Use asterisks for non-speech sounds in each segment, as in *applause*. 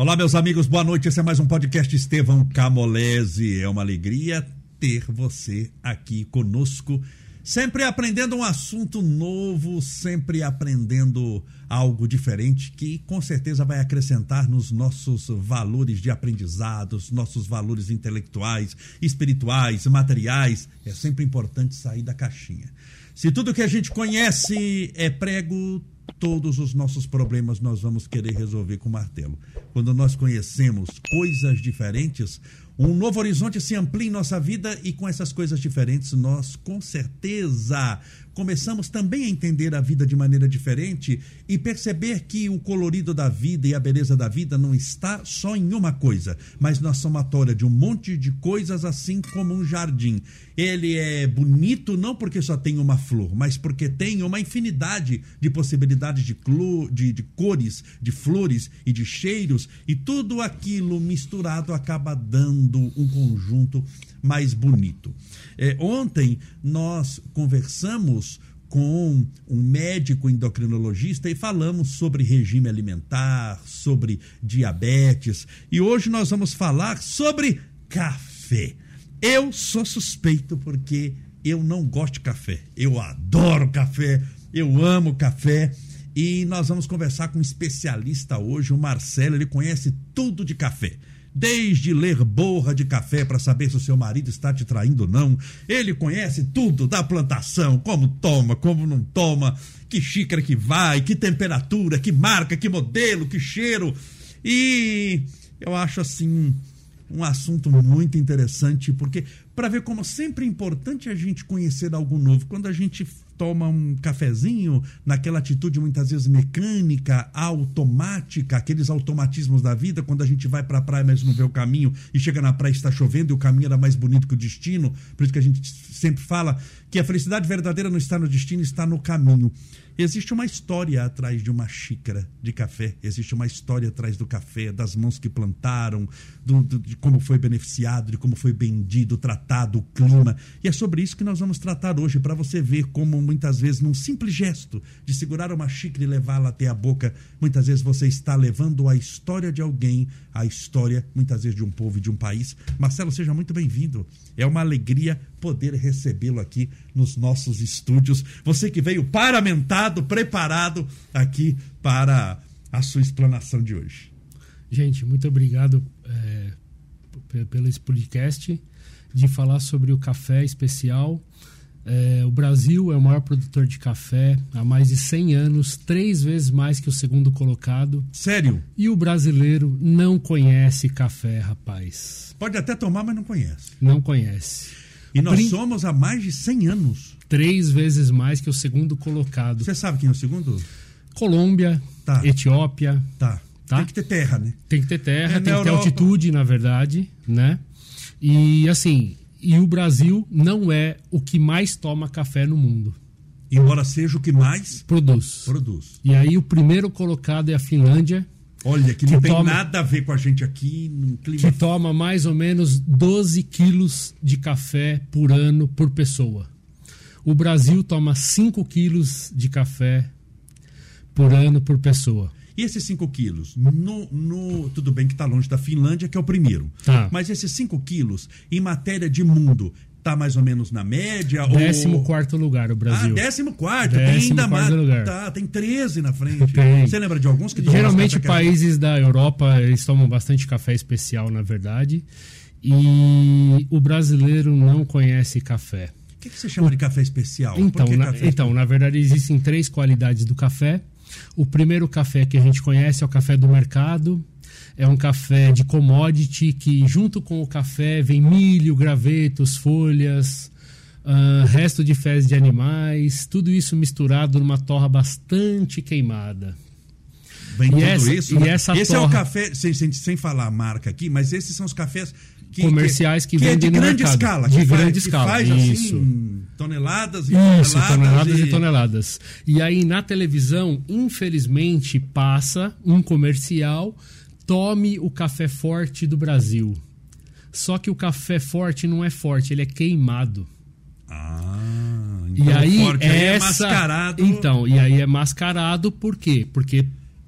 Olá, meus amigos, boa noite. Esse é mais um podcast Estevão Camolese. É uma alegria ter você aqui conosco, sempre aprendendo um assunto novo, sempre aprendendo algo diferente que com certeza vai acrescentar nos nossos valores de aprendizados, nossos valores intelectuais, espirituais, materiais. É sempre importante sair da caixinha. Se tudo que a gente conhece é prego, todos os nossos problemas nós vamos querer resolver com martelo. Quando nós conhecemos coisas diferentes, um novo horizonte se amplia em nossa vida e com essas coisas diferentes nós, com certeza, começamos também a entender a vida de maneira diferente e perceber que o colorido da vida e a beleza da vida não está só em uma coisa, mas na somatória de um monte de coisas, assim como um jardim. Ele é bonito não porque só tem uma flor, mas porque tem uma infinidade de possibilidades de, de, de cores, de flores e de cheiros, e tudo aquilo misturado acaba dando um conjunto mais bonito. É, ontem nós conversamos com um médico endocrinologista e falamos sobre regime alimentar, sobre diabetes e hoje nós vamos falar sobre café. Eu sou suspeito porque eu não gosto de café. Eu adoro café, eu amo café. E nós vamos conversar com um especialista hoje, o Marcelo, ele conhece tudo de café. Desde ler borra de café para saber se o seu marido está te traindo ou não. Ele conhece tudo da plantação, como toma, como não toma, que xícara que vai, que temperatura, que marca, que modelo, que cheiro. E eu acho assim um assunto muito interessante, porque para ver como sempre é importante a gente conhecer algo novo. Quando a gente toma um cafezinho naquela atitude muitas vezes mecânica, automática, aqueles automatismos da vida, quando a gente vai para a praia, mas não vê o caminho e chega na praia e está chovendo e o caminho era mais bonito que o destino. Por isso que a gente sempre fala que a felicidade verdadeira não está no destino, está no caminho. Existe uma história atrás de uma xícara de café, existe uma história atrás do café, das mãos que plantaram, do, do, de como foi beneficiado, de como foi vendido, tratado, o clima. E é sobre isso que nós vamos tratar hoje, para você ver como muitas vezes, num simples gesto de segurar uma xícara e levá-la até a boca, muitas vezes você está levando a história de alguém, a história, muitas vezes, de um povo e de um país. Marcelo, seja muito bem-vindo. É uma alegria poder recebê-lo aqui nos nossos estúdios. Você que veio paramentado, preparado aqui para a sua explanação de hoje. Gente, muito obrigado é, pelo esse podcast de falar sobre o café especial. É, o Brasil é o maior produtor de café há mais de 100 anos, três vezes mais que o segundo colocado. Sério? E o brasileiro não conhece café, rapaz. Pode até tomar, mas não conhece. Não conhece. E nós somos há mais de 100 anos. Três vezes mais que o segundo colocado. Você sabe quem é o segundo? Colômbia, tá. Etiópia. Tá. Tá. Tem que ter terra, né? Tem que ter terra, é, tem que ter altitude, na verdade, né? E assim, e o Brasil não é o que mais toma café no mundo. Embora seja o que mais produz. Produz. E aí o primeiro colocado é a Finlândia. Olha, que, que não tem toma, nada a ver com a gente aqui no clima. Que toma mais ou menos 12 quilos de café por ano por pessoa. O Brasil toma 5 quilos de café por ano por pessoa. E esses 5 quilos, no, no, tudo bem que está longe da Finlândia, que é o primeiro. Tá. Mas esses 5 quilos, em matéria de mundo, tá mais ou menos na média? Décimo ou... quarto lugar o Brasil. Ah, décimo quarto. Décimo tem ainda mais. Lugar. Tá, tem 13 na frente. Tem. Você lembra de alguns que Geralmente países da Europa, eles tomam bastante café especial, na verdade. E o brasileiro não conhece café. O que, que você chama o... de café especial? Então, na, café então na verdade, existem três qualidades do café. O primeiro café que a gente conhece é o café do mercado. É um café de commodity que, junto com o café, vem milho, gravetos, folhas, uh, resto de fezes de animais, tudo isso misturado numa torra bastante queimada. Vem e essa, isso. E né? essa Esse torra... é o café, sem, sem, sem falar a marca aqui, mas esses são os cafés que, comerciais que, que, que vendem é de grande mercado. escala. De grande faz, escala. Faz, isso. Assim, toneladas e Isso, toneladas. toneladas e... e toneladas. E aí na televisão, infelizmente, passa um comercial tome o café forte do Brasil. Só que o café forte não é forte, ele é queimado. Ah, então e aí, forte essa... aí é mascarado. Então, e aí é mascarado por quê? Porque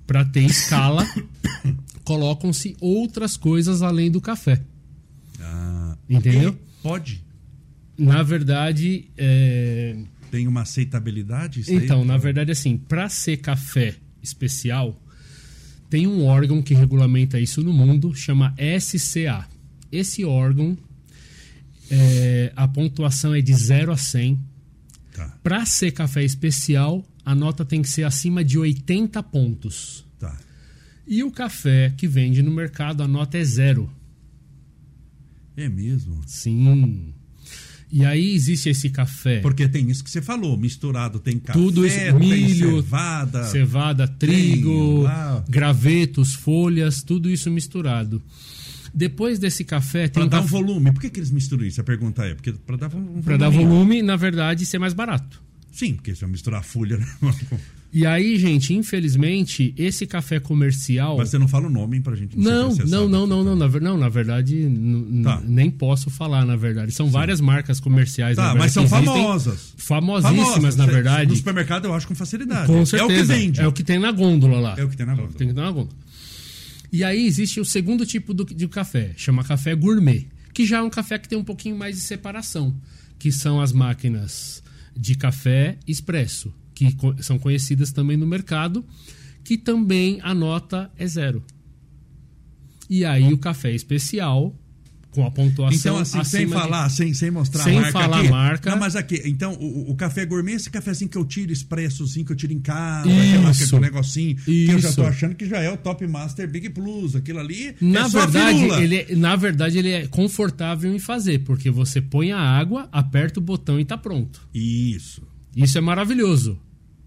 para ter escala *coughs* colocam-se outras coisas além do café. Ah, Entendeu? Pode. Na verdade, é, Tem uma aceitabilidade? isso aí? Então, na verdade, assim, para ser café especial, tem um órgão que regulamenta isso no mundo, chama SCA. Esse órgão, é, a pontuação é de 0 a 100. Tá, Para ser café especial, a nota tem que ser acima de 80 pontos. tá. E o café que vende no mercado, a nota é zero. É mesmo. Sim. E aí existe esse café. Porque tem isso que você falou, misturado. Tem café, Tudo isso, tem milho, cevada. cevada, trigo, lá. gravetos, folhas, tudo isso misturado. Depois desse café tem dar um café, volume. Por que, que eles misturam isso? A pergunta é. Porque pra dar um volume. para dar volume, na verdade, ser mais barato. Sim, porque se eu misturar a folha. *laughs* E aí, gente, infelizmente, esse café comercial Mas você não fala o nome pra gente não, Não, não, não, não, não, na, não, na verdade, Tá. nem posso falar, na verdade. São várias marcas comerciais, Tá, verdade, mas são famosas. Famosíssimas, Famosas. na verdade. No supermercado eu acho com facilidade. Com É certeza. o que vende. É o que tem na gôndola lá. É o que tem na gôndola. Tem que ter na gôndola. E aí existe o segundo tipo do- de café, chama café gourmet, que já é um café que tem um pouquinho mais de separação, que são as máquinas de café expresso, que são conhecidas também no mercado, que também a nota é zero. E aí o café especial, com a pontuação Então, assim, sem acima de- falar, sem, sem mostrar Sem a marca falar aqui. marca. Não, mas aqui, então, o, o café gourmet, esse cafezinho que eu tiro, expressozinho que eu tiro em casa, Isso. aquele negocinho, que eu já Isso. tô achando que já é o Top Master Big Plus, aquilo ali Na é só a verdade, ele, é- na verdade, ele é confortável em fazer, porque você põe a água, aperta o botão e tá pronto. Isso. Isso é maravilhoso.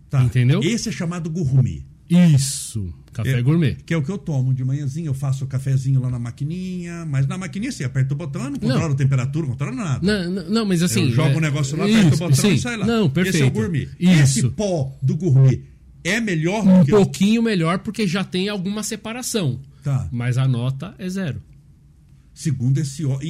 Tá. Entendeu? Esse é chamado gourmet. Isso. Café É, gourmet. Que é o que eu tomo de manhãzinho, eu faço o cafezinho lá na maquininha, mas na maquininha assim, aperta o botão, eu não controlo a temperatura, não controlo nada. Não, não, não, mas assim. eu jogo é- o negócio lá, aperto o botão sim. e sai lá. Não, perfeito. Esse é o gourmet. Esse Isso. pó do gourmet é melhor Um do que o... pouquinho melhor porque já tem alguma separação. Tá. Mas a nota é zero. Segundo esse órgão.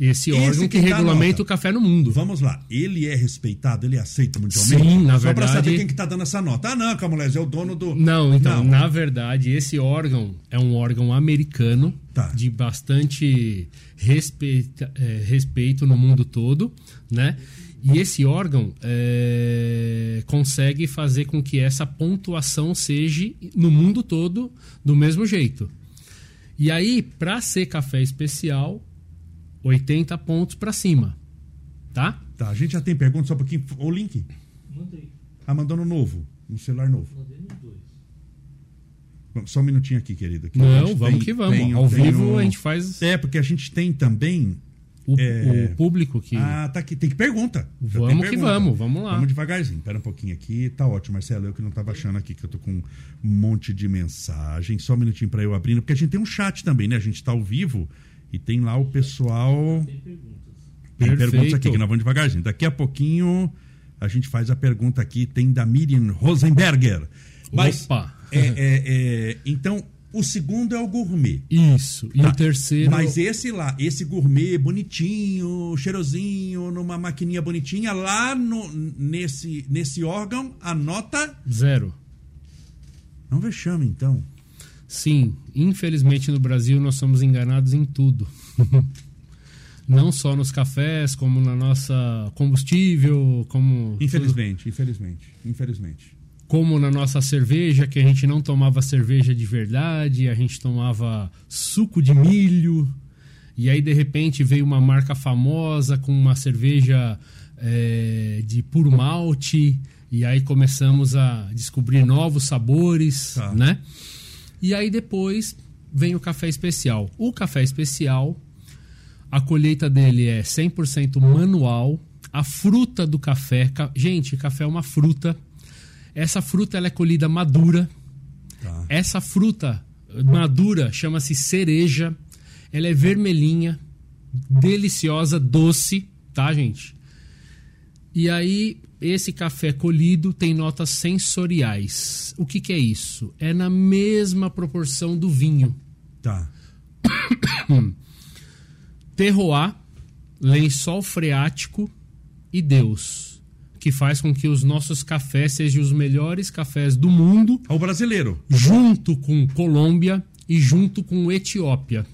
Esse órgão que dá regulamenta nota. o café no mundo. Vamos lá. Ele é respeitado, ele é aceito mundialmente? Sim, na Só verdade- saber quem que tá dando essa nota. Ah, não, Camulés, é o dono do. Não, então, Não. na verdade, esse órgão é um órgão americano Tá. de bastante respeita- é, respeito no mundo todo, né? E esse órgão é, consegue fazer com que essa pontuação seja no mundo todo do mesmo jeito. E aí, para ser café especial, 80 pontos para cima, tá? Tá, a gente já tem pergunta só um pouquinho. O link? Mandei. Ah, mandou no novo, no celular novo. Mandei nos dois. Vamos, Só um minutinho aqui, querido. aqui Não, vamos tem- que vamos. tem- Ao tem vivo um- a gente faz É, porque a gente tem também. O, é- o público que. Ah, tá aqui. Tem que pergunta. Vamos que pergunta. vamos, vamos lá. Vamos devagarzinho. Pera um pouquinho aqui. Tá ótimo, Marcelo. Eu que não tava achando aqui, que eu tô com um monte de mensagem. Só um minutinho pra eu abrindo, porque a gente tem um chat também, né? A gente tá ao vivo e tem lá o pessoal. Tem perguntas. Tem Perfeito. perguntas aqui que nós vamos devagarzinho. Daqui a pouquinho a gente faz a pergunta aqui. Tem da Miriam Rosenberger. Mas, Opa! é, é, é, então, o segundo é o gourmet. Isso. E Tá. o terceiro. Mas esse lá, esse gourmet bonitinho, cheirosinho, numa maquininha bonitinha, lá no, nesse, nesse órgão, a nota. Zero. Não vexame, então. Sim, infelizmente no Brasil nós somos enganados em tudo. *laughs* Não só nos cafés, como na nossa combustível, como Infelizmente, infelizmente, infelizmente. Como na nossa cerveja, que a gente não tomava cerveja de verdade, a gente tomava suco de milho. E aí, de repente, veio uma marca famosa com uma cerveja é, de puro malte. E aí começamos a descobrir novos sabores, Tá. né? E aí depois vem o café especial. O café especial, a colheita dele é 100% manual. A fruta do café, ca- gente, café é uma fruta. Essa fruta ela é colhida madura. Tá. Essa fruta madura chama-se cereja. Ela é vermelhinha, deliciosa, doce, tá, gente? E aí, esse café colhido tem notas sensoriais. O que, que é isso? É na mesma proporção do vinho. Tá. *coughs* Terroir, lençol freático e Deus, que faz com que os nossos cafés sejam os melhores cafés do mundo, O brasileiro. junto com Colômbia, e junto com Etiópia.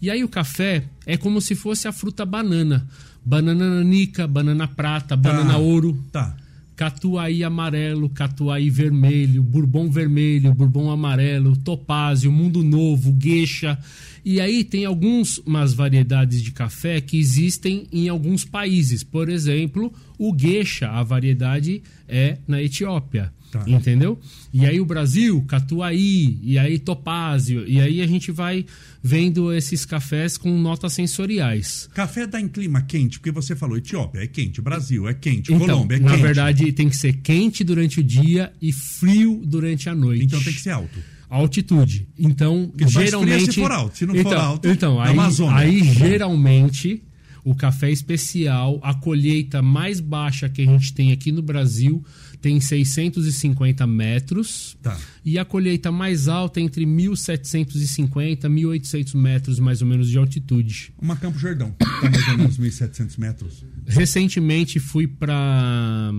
E aí o café é como se fosse a fruta banana. Banana nanica, banana prata, banana ouro. Tá. Catuai amarelo, catuai vermelho, bourbon vermelho, bourbon amarelo, topázio, mundo novo, gueixa. E aí tem algumas variedades de café que existem em alguns países. Por exemplo, o gueixa, a variedade é na Etiópia. Tá. Entendeu? E aí o Brasil, Catuai, e aí Topázio, e aí a gente vai vendo esses cafés com notas sensoriais. Café dá em clima quente, porque você falou Etiópia é quente, Brasil é quente, Então, Colômbia é na quente. verdade, tem que ser quente durante o dia e frio durante a noite. Então tem que ser alto. Altitude. Então, Porque geralmente se for alto. Se não então, for alto, então na aí, aí geralmente o café especial, a colheita mais baixa que a gente tem aqui no Brasil tem 650 metros. Tá. E a colheita mais alta é entre 1.750 e 1.800 metros, mais ou menos, de altitude. Uma Campo Jordão, tá mais ou menos 1.700 metros. Recentemente fui para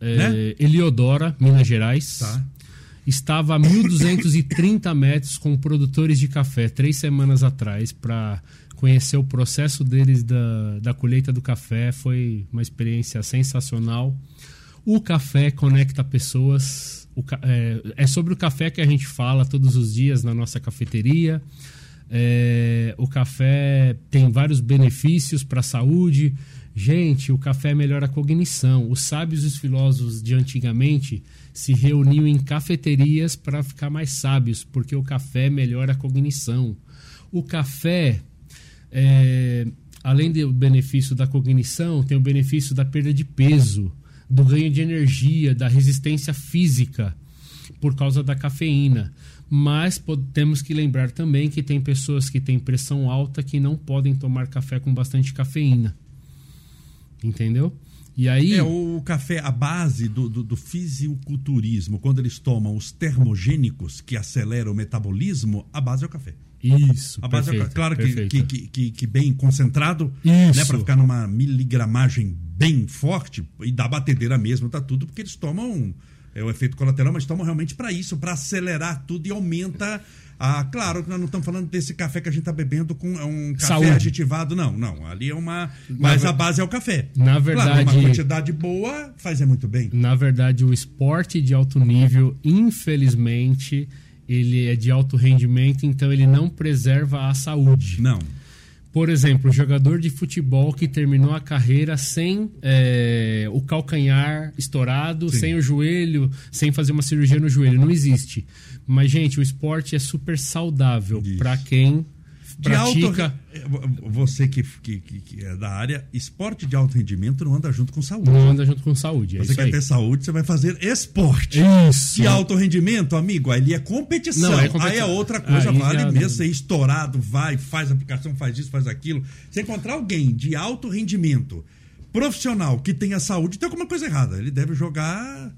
Né? Eliodora, Minas Gerais. Tá. Estava a 1.230 metros com produtores de café três semanas atrás para conhecer o processo deles da, da colheita do café. Foi uma experiência sensacional. O café conecta pessoas. O é, é sobre o café que a gente fala todos os dias na nossa cafeteria. É, o café tem vários benefícios para a saúde. Gente, o café melhora a cognição. Os sábios e os filósofos de antigamente se reuniam em cafeterias para ficar mais sábios, porque o café melhora a cognição. O café, é, além do benefício da cognição, tem o benefício da perda de peso, do ganho de energia, da resistência física por causa da cafeína. Mas temos que lembrar também que tem pessoas que têm pressão alta que não podem tomar café com bastante cafeína. Entendeu? E aí. É o café, a base do, do, do fisiculturismo, quando eles tomam os termogênicos que aceleram o metabolismo, a base é o café. Isso. A base é o perfeito, café. Claro que, que, que, que, que bem concentrado, Isso. né? Para ficar numa miligramagem bem forte e dá batedeira mesmo, tá tudo, porque eles tomam. É o efeito colateral, mas tomam realmente para isso, para acelerar tudo e aumenta. A, claro que nós não estamos falando desse café que a gente está bebendo com é um café Saúde. aditivado, não, não. Ali é uma. Mas ver- a base é o café. Na Claro, verdade- uma quantidade boa faz é muito bem. Na verdade, o esporte de alto nível, infelizmente, ele é de alto rendimento, então ele não preserva a saúde. Não. Por exemplo, jogador de futebol que terminou a carreira sem é, o calcanhar estourado, Sim. sem o joelho, sem fazer uma cirurgia no joelho, não existe. Mas, gente, o esporte é super saudável para quem De alto, pratica. você que, que, que- é da área, esporte de alto rendimento não anda junto com saúde. Não anda junto com saúde. É você quer aí. ter saúde, você vai fazer esporte. Isso. De alto rendimento, amigo, ali é competição. Não, é competição. Aí é outra coisa, Aí vale já mesmo não. ser estourado, vai, faz aplicação, faz isso, faz aquilo. Se encontrar alguém de alto rendimento, profissional, que tenha saúde, tem alguma coisa errada. Ele deve jogar.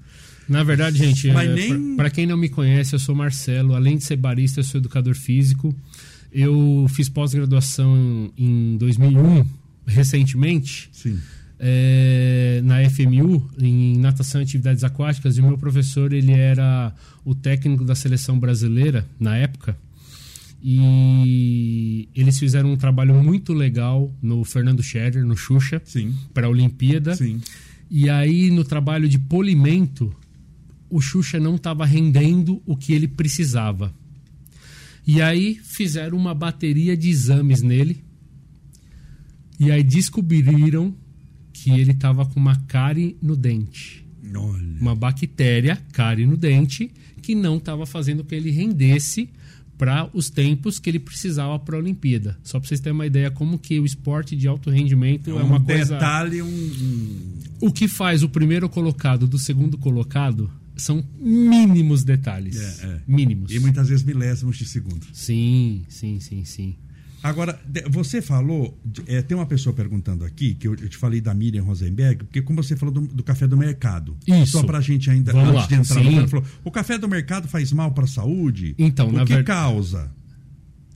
Na verdade, gente, é, nem- para quem não me conhece, eu sou Marcelo. Além de ser barista, eu sou educador físico. Eu fiz pós-graduação em 2001, recentemente, é, na FMU, em natação e atividades aquáticas. E o meu professor, ele era o técnico da seleção brasileira na época. E eles fizeram um trabalho muito legal no Fernando Scherer, no Xuxa, para a Olimpíada. Sim. E aí, no trabalho de polimento, o Xuxa não estava rendendo o que ele precisava. E aí fizeram uma bateria de exames nele. E aí descobriram que ele estava com uma cárie no dente. Olha. Uma bactéria, cárie no dente, que não estava fazendo que ele rendesse para os tempos que ele precisava para a Olimpíada. Só para vocês terem uma ideia como que o esporte de alto rendimento é, um uma coisa... detalhe, um, um- O que faz o primeiro colocado do segundo colocado são mínimos detalhes. É, é. Mínimos. E muitas vezes milésimos de segundo. Sim, sim, sim, sim. Agora, você falou, é, tem uma pessoa perguntando aqui, que eu, eu te falei da Miriam Rosenberg, porque como você falou do, do café do mercado. Isso. Só pra gente ainda, Vamos antes lá, de entrar no sim. falou, o café do mercado faz mal pra saúde? Então, o na que ver- causa?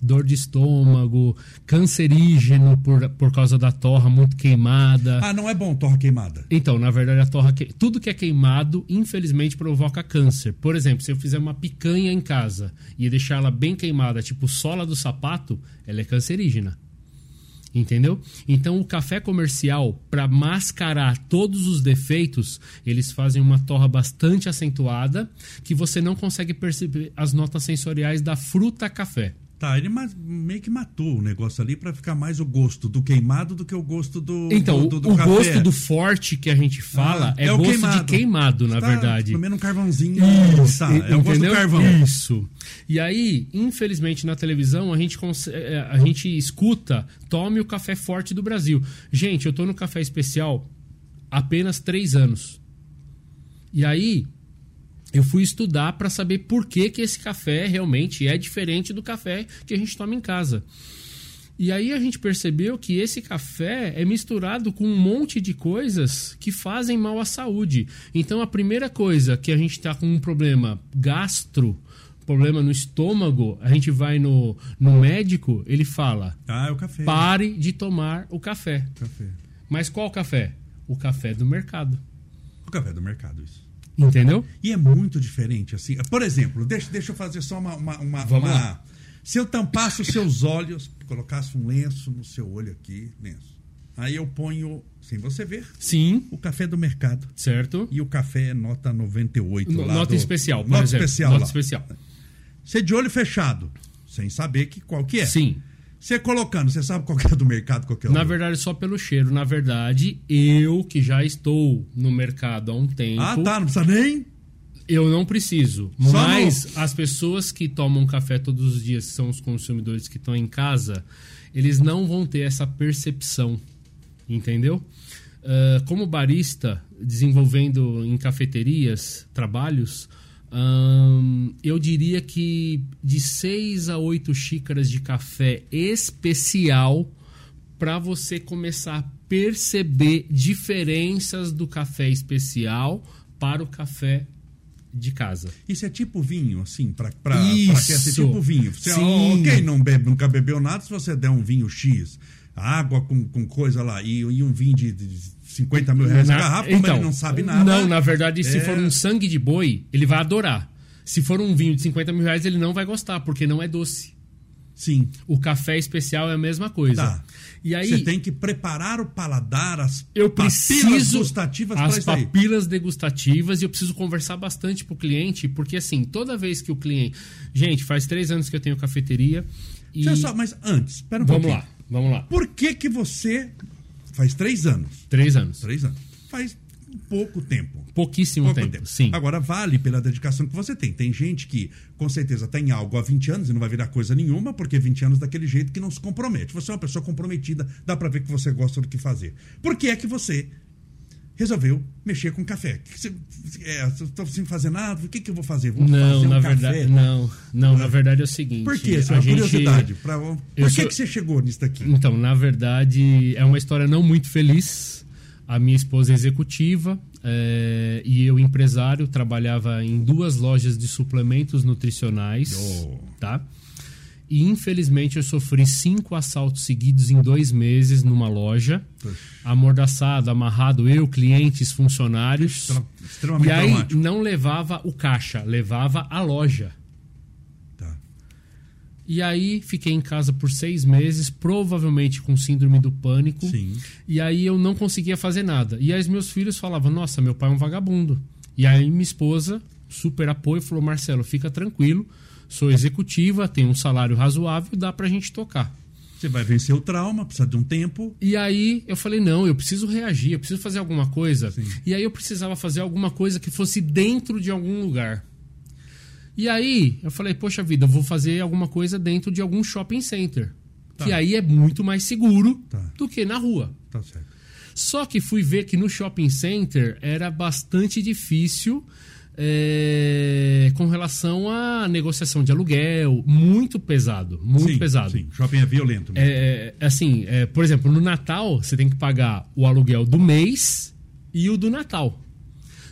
Dor de estômago, cancerígeno por, por causa da torra muito queimada. Ah, não é bom torra queimada. Então, na verdade, a torra que... tudo que é queimado, infelizmente, provoca câncer. Por exemplo, se eu fizer uma picanha em casa e deixar ela bem queimada, tipo sola do sapato, ela é cancerígena. Entendeu? Então, o café comercial, para mascarar todos os defeitos, eles fazem uma torra bastante acentuada que você não consegue perceber as notas sensoriais da fruta café. Tá, ele meio que matou o negócio ali para ficar mais o gosto do queimado do que o gosto do Então, do, do, do o café. gosto do forte que a gente fala Ah, é, é o gosto queimado. de queimado, na Tá verdade. Comendo um carvãozinho. Isso, tá, é o gosto do carvão. Isso. E aí, infelizmente, na televisão, a gente, cons- eh, a gente escuta tome o café forte do Brasil. Gente, eu tô no café especial apenas três anos. E aí, eu fui estudar para saber por que, que esse café realmente é diferente do café que a gente toma em casa. E aí a gente percebeu que esse café é misturado com um monte de coisas que fazem mal à saúde. Então a primeira coisa que a gente está com um problema gastro, problema no estômago, a gente vai no, no médico, ele fala: Ah, é o café. pare de tomar o café. Café. Mas qual café? O café do mercado. O café do mercado, isso. Entendeu? E é muito diferente, assim. Por exemplo, deixa, deixa eu fazer só uma. uma, uma- Vamos uma- lá. Se eu tampasse os seus olhos, colocasse um lenço no seu olho aqui, lenço. Aí eu ponho, sem você ver, Sim, o café do mercado. certo? E o café é nota 98 No- lá Nota do- especial, por Nota exemplo. especial Nota lá. especial. Você de olho fechado, sem saber que, qual que é. Sim. Você colocando, você sabe qual é do mercado, qual é o Na verdade, só pelo cheiro. Na verdade, eu que já estou no mercado há um tempo, Ah, tá, não precisa nem. eu não preciso. Só Mas as pessoas que tomam café todos os dias, que são os consumidores que estão em casa, eles não vão ter essa percepção. Entendeu? Ah, como barista, desenvolvendo em cafeterias trabalhos, ahn, eu diria que de 6 a 8 xícaras de café especial para você começar a perceber diferenças do café especial para o café de casa. Isso é tipo vinho, assim, Isso. que é tipo vinho. Você, Sim. ok, não bebe, nunca bebeu nada, se você der um vinho X, água com, com coisa lá, e, e um vinho de, de 50 mil reais Na- garrafa, como ele não sabe nada. Não, na verdade, se É. for um sangue de boi, ele vai adorar. Se for um vinho de 50 mil reais, ele não vai gostar, porque não é doce. Sim. O café especial é a mesma coisa. Tá. E aí, Você tem que preparar o paladar, as eu papilas gustativas para as papilas degustativas e eu preciso conversar bastante pro cliente, porque assim, toda vez que o cliente... Gente, faz três anos que eu tenho cafeteria e... Só, mas antes, espera um Vamos pouquinho. lá, vamos lá. Por que que você... Faz três anos. Três anos. Três anos. Faz pouco tempo. Pouquíssimo Pouco tempo, tempo. sim. Agora, vale pela dedicação que você tem. Tem gente que, com certeza, tem algo há 20 anos e não vai virar coisa nenhuma, porque 20 anos daquele jeito que não se compromete. Você é uma pessoa comprometida, dá pra ver que você gosta do que fazer. Por que é que você resolveu mexer com café? Que que você, é, sem fazer nada, o que, que eu vou fazer? Vou Não, fazer um na café? verdade, não, não, na verdade é o seguinte. Por quê? Isso é uma gente- curiosidade. Pra, por que, sou- que você chegou nisso daqui? Então, na verdade, é uma história não muito feliz. A minha esposa é executiva eh, e eu, empresário, trabalhava em duas lojas de suplementos nutricionais. Oh. Tá? E infelizmente eu sofri cinco assaltos seguidos em dois meses numa loja. Amordaçado, amarrado, eu, clientes, funcionários. Extra- extremamente E aí não levava o caixa, levava a loja. Tá. E aí fiquei em casa por seis meses, provavelmente com síndrome do pânico. Sim. E aí eu não conseguia fazer nada. E aí meus filhos falavam, nossa, meu pai é um vagabundo. E aí minha esposa, super apoio, falou, Marcelo, fica tranquilo, sou executiva, tenho um salário razoável, dá pra gente tocar. Você vai vencer o trauma, precisa de um tempo. E aí eu falei, não, eu preciso reagir, eu preciso fazer alguma coisa. Sim. E aí eu precisava fazer alguma coisa que fosse dentro de algum lugar. E aí eu falei, poxa vida, eu vou fazer alguma coisa dentro de algum shopping center. Tá. Que aí é muito mais seguro Tá. do que na rua. Tá certo. Só que fui ver que no shopping center era bastante difícil é, com relação à negociação de aluguel. Muito pesado, muito sim, pesado. Sim, shopping é violento. mesmo. É, é, assim, é, por exemplo, no Natal você tem que pagar o aluguel do mês e o do Natal.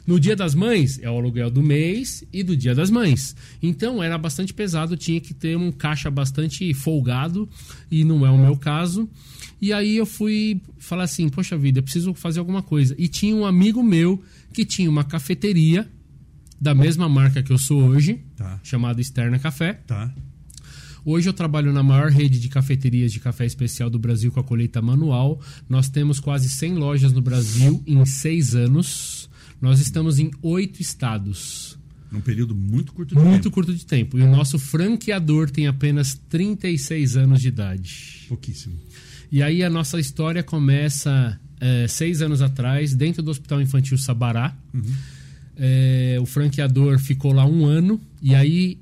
No dia das mães é o aluguel do mês e do dia das mães. Então era bastante pesado, tinha que ter um caixa bastante folgado e não é o meu caso. E aí eu fui falar assim, poxa vida, eu preciso fazer alguma coisa. E tinha um amigo meu que tinha uma cafeteria da mesma marca que eu sou hoje, Tá. chamada Externa Café. Tá. Hoje eu trabalho na maior rede de cafeterias de café especial do Brasil com a colheita manual. Nós temos quase 100 lojas no Brasil em seis anos. Nós estamos em oito estados. Num período muito curto de Muito tempo. curto de tempo. E o nosso franqueador tem apenas 36 anos de idade. Pouquíssimo. E aí a nossa história começa é, seis anos atrás, dentro do Hospital Infantil Sabará. É, o franqueador ficou lá um ano e aí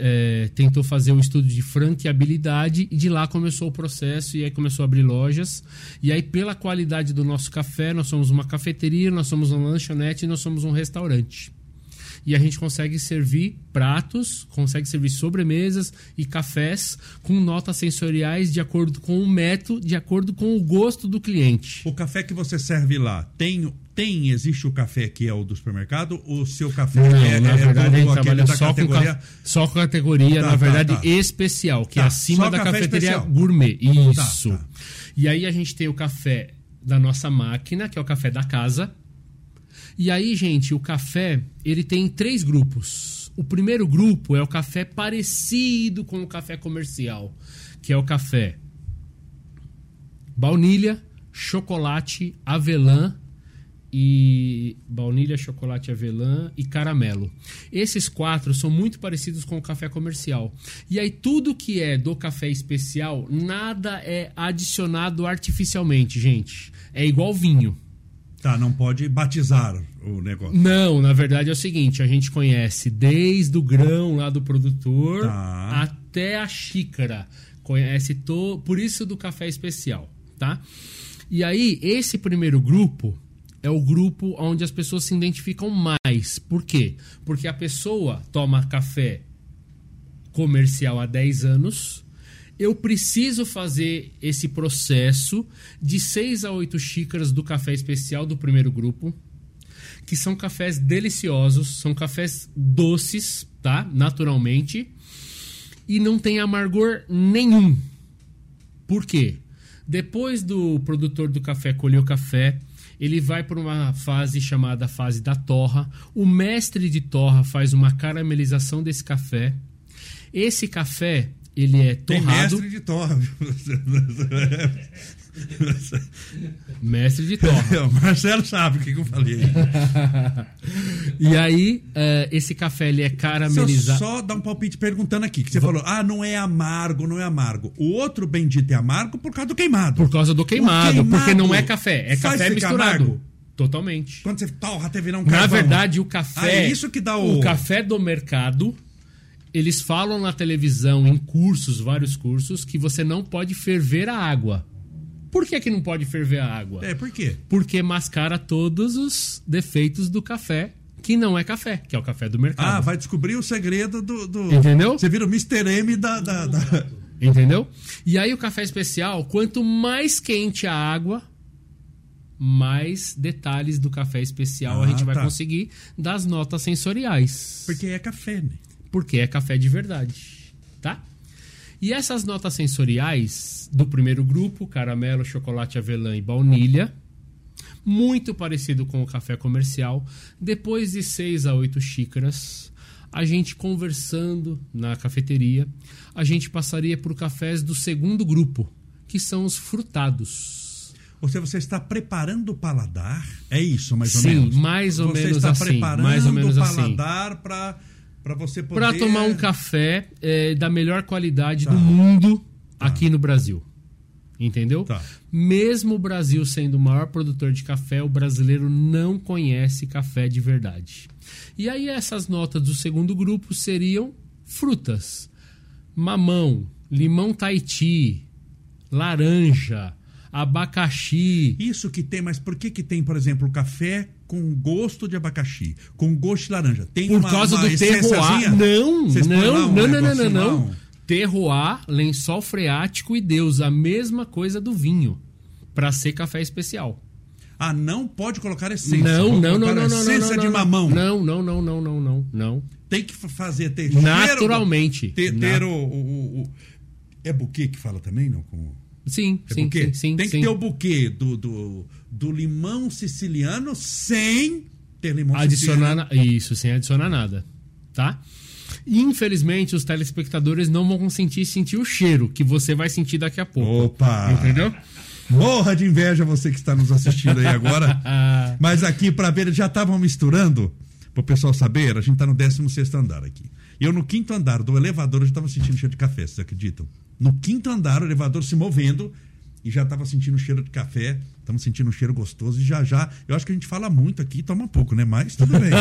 é, tentou fazer o estudo de franqueabilidade e de lá começou o processo e aí começou a abrir lojas. E aí, pela qualidade do nosso café, nós somos uma cafeteria, nós somos uma lanchonete e nós somos um restaurante e a gente consegue servir pratos, consegue servir sobremesas e cafés com notas sensoriais de acordo com o método, de acordo com o gosto do cliente. O café que você serve lá, tem, tem existe o café que é o do supermercado? O seu café Não, é, na é verdade a gente trabalha só com, categoria? ca- só com categoria, Tá, na tá, verdade, tá. especial, que Tá, é acima só da cafeteria especial. gourmet. Isso. Tá, tá. E aí a gente tem o café da nossa máquina, que é o café da casa. E aí, gente, o café, ele tem três grupos. O primeiro grupo é o café parecido com o café comercial, que é o café baunilha, chocolate, avelã e baunilha, chocolate, avelã e caramelo. Esses quatro são muito parecidos com o café comercial. E aí tudo que é do café especial, nada é adicionado artificialmente, gente. É igual vinho. Tá, não pode batizar o negócio. Não, na verdade é o seguinte, a gente conhece desde o grão lá do produtor Tá. até a xícara. Conhece to... por isso do café especial, tá? E aí, esse primeiro grupo é o grupo onde as pessoas se identificam mais. Por quê? Porque a pessoa toma café comercial há 10 anos. Eu preciso fazer esse processo de 6 a 8 xícaras do café especial do primeiro grupo que são cafés deliciosos, são cafés doces, tá? Naturalmente. E não tem amargor nenhum. Por quê? Depois do produtor do café colher o café, ele vai para uma fase chamada fase da torra. O mestre de torra faz uma caramelização desse café. Esse café, ele é Tem torrado. mestre de torra. *laughs* mestre de torra. o Marcelo sabe o que, que eu falei. *laughs* e aí, eh, esse café ele é caramelizado. só dar um palpite perguntando aqui, que você falou, ah, não é amargo, não é amargo. O outro bendito é amargo por causa do queimado. Por causa do queimado, queimado porque não é café, é café misturado. amargo? Totalmente. Quando você torra até virar um Na carvão. verdade, o Ah, café. é isso que dá o... O café do mercado, eles falam na televisão, em cursos, vários cursos, que você não pode ferver a água. Por que, que não pode ferver a água? É, por quê? Porque mascara todos os defeitos do café, que não é café, que é o café do mercado. Ah, vai descobrir o segredo do... do- Entendeu? Você vira o Mr. M da... da, da- Entendeu? E aí o café especial, quanto mais quente a água, mais detalhes do café especial a Ah, gente vai tá. conseguir das notas sensoriais. Porque é café, né? Porque é café de verdade, tá? E essas notas sensoriais do primeiro grupo, caramelo, chocolate, avelã e baunilha, muito parecido com o café comercial. Depois de 6 a 8 xícaras, a gente conversando na cafeteria, a gente passaria por cafés do segundo grupo, que são os frutados. Ou seja, você está preparando o paladar, é isso, mais ou Sim, menos? mais ou você menos está assim, preparando mais ou menos o assim. paladar para para você poder... Para tomar um café é, da melhor qualidade Tá. do mundo aqui no Brasil. Entendeu? Tá. Mesmo o Brasil sendo o maior produtor de café, o brasileiro não conhece café de verdade. E aí essas notas do segundo grupo seriam frutas. Mamão, limão Tahiti, laranja, abacaxi. Isso que tem, mas por que que tem, por exemplo, café com gosto de abacaxi, com gosto de laranja? Tem Por uma, causa uma do terroir. Não, não, um não, não, não, não, não. Terroir, lençol freático e Deus, a mesma coisa do vinho, para ser café especial. Ah, não pode colocar essência. Não, não, não, não, não, Essência não, não, de mamão. Não, não, não, não, não, não, não. Tem que fazer ter Naturalmente. Cheiro, ter, Na- ter o, o- o- É buquê que fala também, não? Com... Sim, É sim, buquê? sim, sim. Tem que sim. ter o buquê do, do, do limão siciliano sem ter limão adicionar siciliano. isso sem adicionar nada tá infelizmente os telespectadores não vão sentir sentir o cheiro que você vai sentir daqui a pouco Opa! entendeu Morra de inveja você que está nos assistindo aí agora. *laughs* Mas aqui, para ver, eles já estavam misturando, para o pessoal saber, a gente está no 16 andar aqui. Eu no quinto andar do elevador eu já estava sentindo cheiro de café, vocês acreditam? No quinto andar, o elevador se movendo e já estava sentindo cheiro de café, estamos sentindo um cheiro gostoso e já já, eu acho que a gente fala muito aqui, toma pouco, né? Mas tudo bem. *laughs*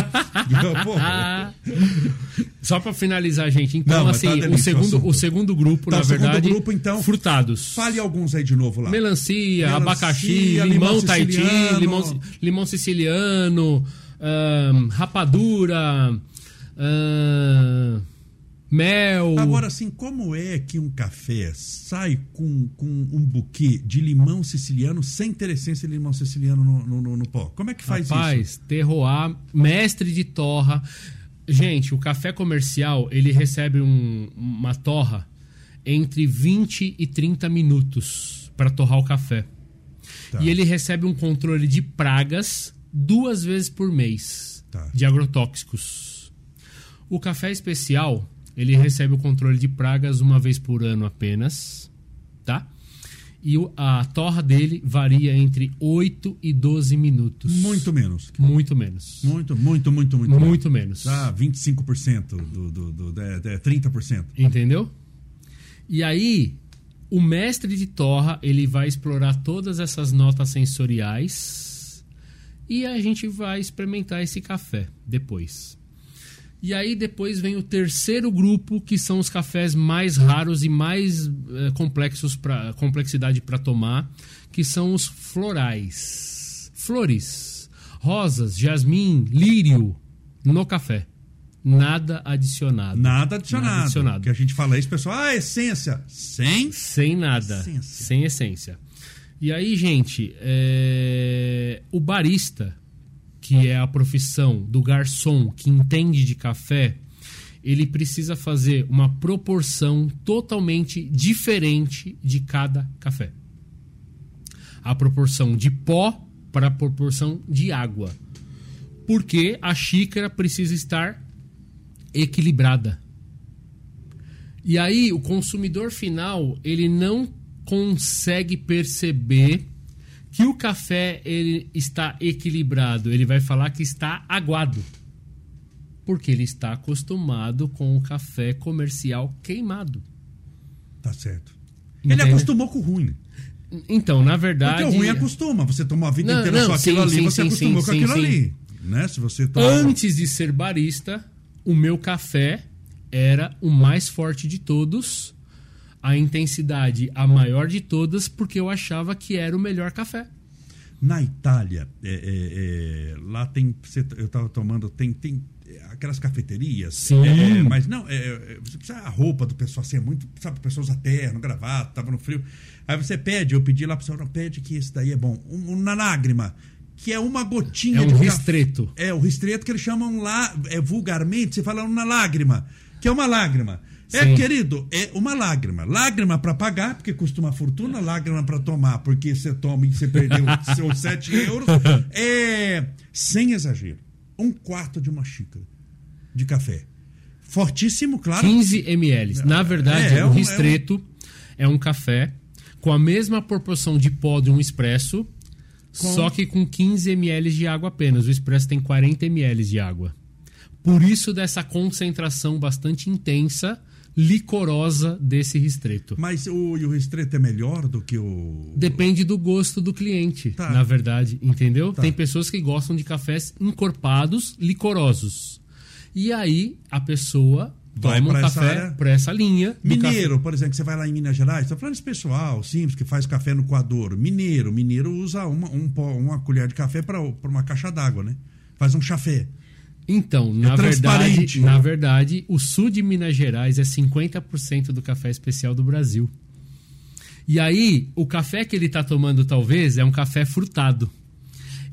*laughs* Só para finalizar gente então Não, tá assim delícia o segundo o segundo grupo Tá, na verdade grupo, então, frutados fale alguns aí de novo lá. melancia, Melancia, abacaxi, limão siciliano. limão, limão siciliano, ahn, rapadura, ahn, mel. Agora, assim, como é que um café sai com, com um buquê de limão siciliano sem ter essência de limão siciliano no, no- no- pó? Como é que faz Rapaz, isso? terroir, mestre de torra. Gente, o café comercial, ele recebe um- uma torra entre 20 e 30 minutos para torrar o café. Tá. E ele recebe um controle de pragas duas vezes por mês Tá. de agrotóxicos. O café especial, ele recebe o controle de pragas uma vez por ano apenas, tá? E a torra dele varia entre 8 e 12 minutos. Muito menos. Muito menos. Muito, muito, muito, muito. Muito menos. Ah, 25% do, do, do, é, é 30%. Entendeu? E aí, o mestre de torra, ele vai explorar todas essas notas sensoriais e a gente vai experimentar esse café depois. E aí depois vem o terceiro grupo, que são os cafés mais raros e mais eh, complexos para complexidade para tomar, que são os florais. Flores, rosas, jasmim, lírio no café. Nada adicionado. Nada adicionado. Nada adicionado. Que a gente fala isso, pessoal. Ah, essência. Sem. Sem nada. Essência. Sem essência. E aí, gente, é, o barista, que é a profissão do garçom que entende de café, ele precisa fazer uma proporção totalmente diferente de cada café. A proporção de pó para a proporção de água. Porque a xícara precisa estar equilibrada. E aí o consumidor final, ele não consegue perceber que o café ele está equilibrado, ele vai falar que está aguado. Porque ele está acostumado com o café comercial queimado. Tá certo. Ele Entende? acostumou com o ruim. Então, na verdade, Porque o ruim acostuma. Você tomou a vida Não, inteira não, só aquilo sim, ali, você sim, acostumou com aquilo ali. Né? Se você toma. antes de ser barista, o meu café era o mais forte de todos, a intensidade a maior de todas, porque eu achava que era o melhor café. Na Itália, é, é, é, lá tem. você- Eu tava tomando. Tem, tem é, aquelas cafeterias. Sim. é, mas não, é, é, você precisa a roupa do pessoal assim, é muito. Sabe, o pessoal usa terno, gravata, tava no frio. Aí você pede, eu pedi lá pro pessoal, não, pede que esse daí é bom. Um, na lágrima, que é uma gotinha É um de café. ristreto. É, o ristreto que eles chamam lá, é, vulgarmente, você fala uma lágrima, que é uma lágrima. É, Sim. querido, é uma lágrima. Lágrima para pagar, porque custa uma fortuna, lágrima para tomar, porque você toma e você perdeu *laughs* seus 7 euros. É, sem exagero, um quarto de uma xícara de café. Fortíssimo, claro. 15 ml. Na verdade, É, é o um- ristreto é um café com a mesma proporção de pó de um expresso, Com- só que com 15 ml de água apenas. O expresso tem 40 ml de água. Por isso dessa concentração bastante intensa, licorosa desse ristreto. Mas o, e o ristreto é melhor do que o. Depende do gosto do cliente, Tá. na verdade, entendeu? Tá. Tem pessoas que gostam de cafés encorpados, licorosos. E aí a pessoa Vai toma um pra essa café para essa linha. Mineiro, por exemplo, você vai lá em Minas Gerais, tô falando desse pessoal simples que faz café no coador. Mineiro, mineiro usa uma, um uma colher de café para uma caixa d'água, né? Faz um chafé. Então, na transparente. verdade, na verdade, o sul de Minas Gerais é 50% do café especial do Brasil. E aí, o café que ele está tomando talvez é um café frutado.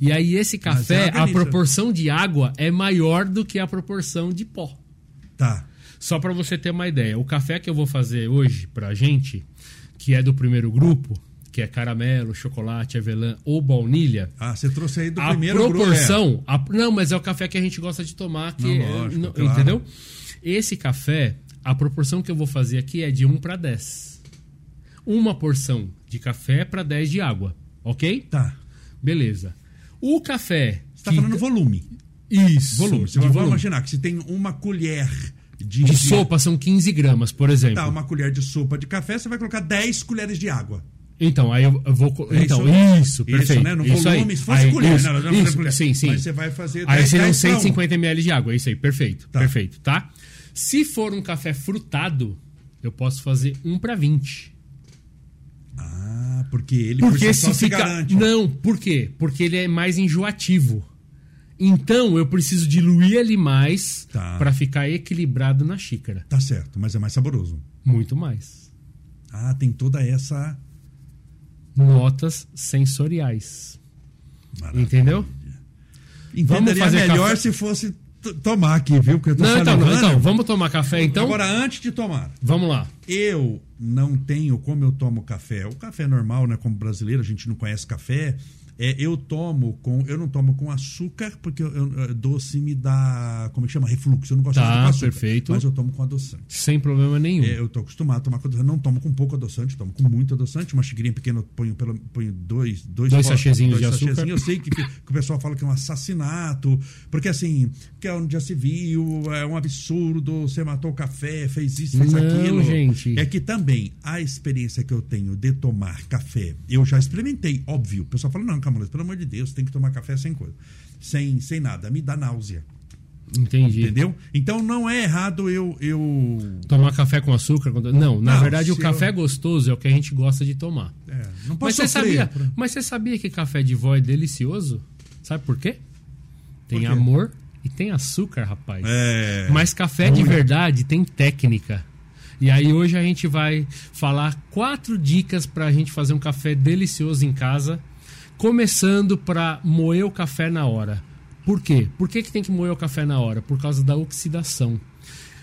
E aí esse café, é a proporção de água é maior do que a proporção de pó. Tá. Só para você ter uma ideia, o café que eu vou fazer hoje pra gente, que é do primeiro grupo, que é caramelo, chocolate, avelã ou baunilha, Ah, você trouxe aí do a primeiro proporção, a- não, mas é o café que a gente gosta de tomar, que Não, é- lógico, não- claro. entendeu? Esse café, a proporção que eu vou fazer aqui é de 1 para 10. Uma porção de café para 10 de água, ok? Tá. Beleza. O café. Você tá falando volume. Isso. Volume. Você vai volume. imaginar que se tem uma colher de, De sopa são 15 gramas, por exemplo. Tá, uma colher de sopa de café, você vai colocar 10 colheres de água. Então, aí eu vou. É então, isso? isso, perfeito. né? No isso volume, aí. se fosse Aí, colher, isso, né? Isso, colher. Sim, sim. Mas você vai fazer Aí 10, seriam 10 pra um. 150 ml de água, é isso aí, perfeito. Tá. Perfeito, tá? Se for um café frutado, eu posso fazer 1 para 20. Ah, porque ele Porque por si só se fica. garante. Não, por quê? Porque ele é mais enjoativo. Então eu preciso diluir ele mais Tá. para ficar equilibrado na xícara. Tá certo, mas é mais saboroso. Muito mais. Ah, tem toda essa. Notas sensoriais. Maravilha. Entendeu? Entenderia fazer melhor café? se fosse tomar aqui, viu? Porque eu tô Não, então, não, então, vamos tomar café então? Agora, antes de tomar, Vamos lá. eu não tenho como eu tomo café. O café normal, né? Como brasileiro, a gente não conhece café. É, eu tomo com. Eu não tomo com açúcar, porque eu, eu- doce me dá. Como é que chama? Refluxo. Eu não gosto Tá, de tomar açúcar. perfeito. Mas eu tomo com adoçante. Sem problema nenhum. É, eu tô acostumado a tomar com adoçante. Não tomo com pouco adoçante, tomo com muito adoçante. Uma xicrinha pequena eu ponho, pelo, ponho dois, dois, Dois fo- sachêzinhos de sachêzinhos. açúcar. Eu sei que, que o pessoal fala que é um assassinato, porque assim, que é onde já se viu, é um absurdo, você matou o café, fez isso, fez Não, aquilo. gente. É que também a experiência que eu tenho de tomar café, eu já experimentei, óbvio. O pessoal fala, não, Pelo amor de Deus, tem que tomar café sem coisa. Sem, sem nada, me dá náusea. Entendi. Entendeu? Então não é errado eu. eu Tomar café com açúcar? com- Não, na Não, verdade o café eu- gostoso é o que a gente gosta de tomar. é, não Mas posso você, sofrer. sabia, mas você sabia que café de vó é delicioso? Sabe por quê? Tem Por quê? amor e tem açúcar, rapaz. É. Mas café de verdade tem técnica. E aí hoje a gente vai falar quatro dicas para a gente fazer um café delicioso em casa, começando para moer o café na hora. Por quê? Por que, que tem que moer o café na hora? Por causa da oxidação.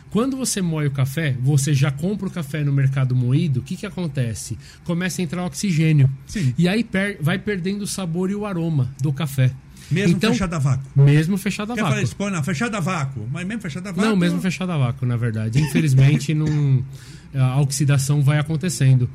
Quando você moe o café, você já compra o café no mercado moído, o que, que acontece? Começa a entrar oxigênio. Sim. E aí per- vai perdendo o sabor e o aroma do café. Mesmo então, fechado a vácuo. Mesmo fechado a Quer vácuo. falar não, fechado a vácuo. Mas mesmo fechado a vácuo. Não, mesmo fechado a vácuo, na verdade. Infelizmente, *laughs* não, a oxidação vai acontecendo.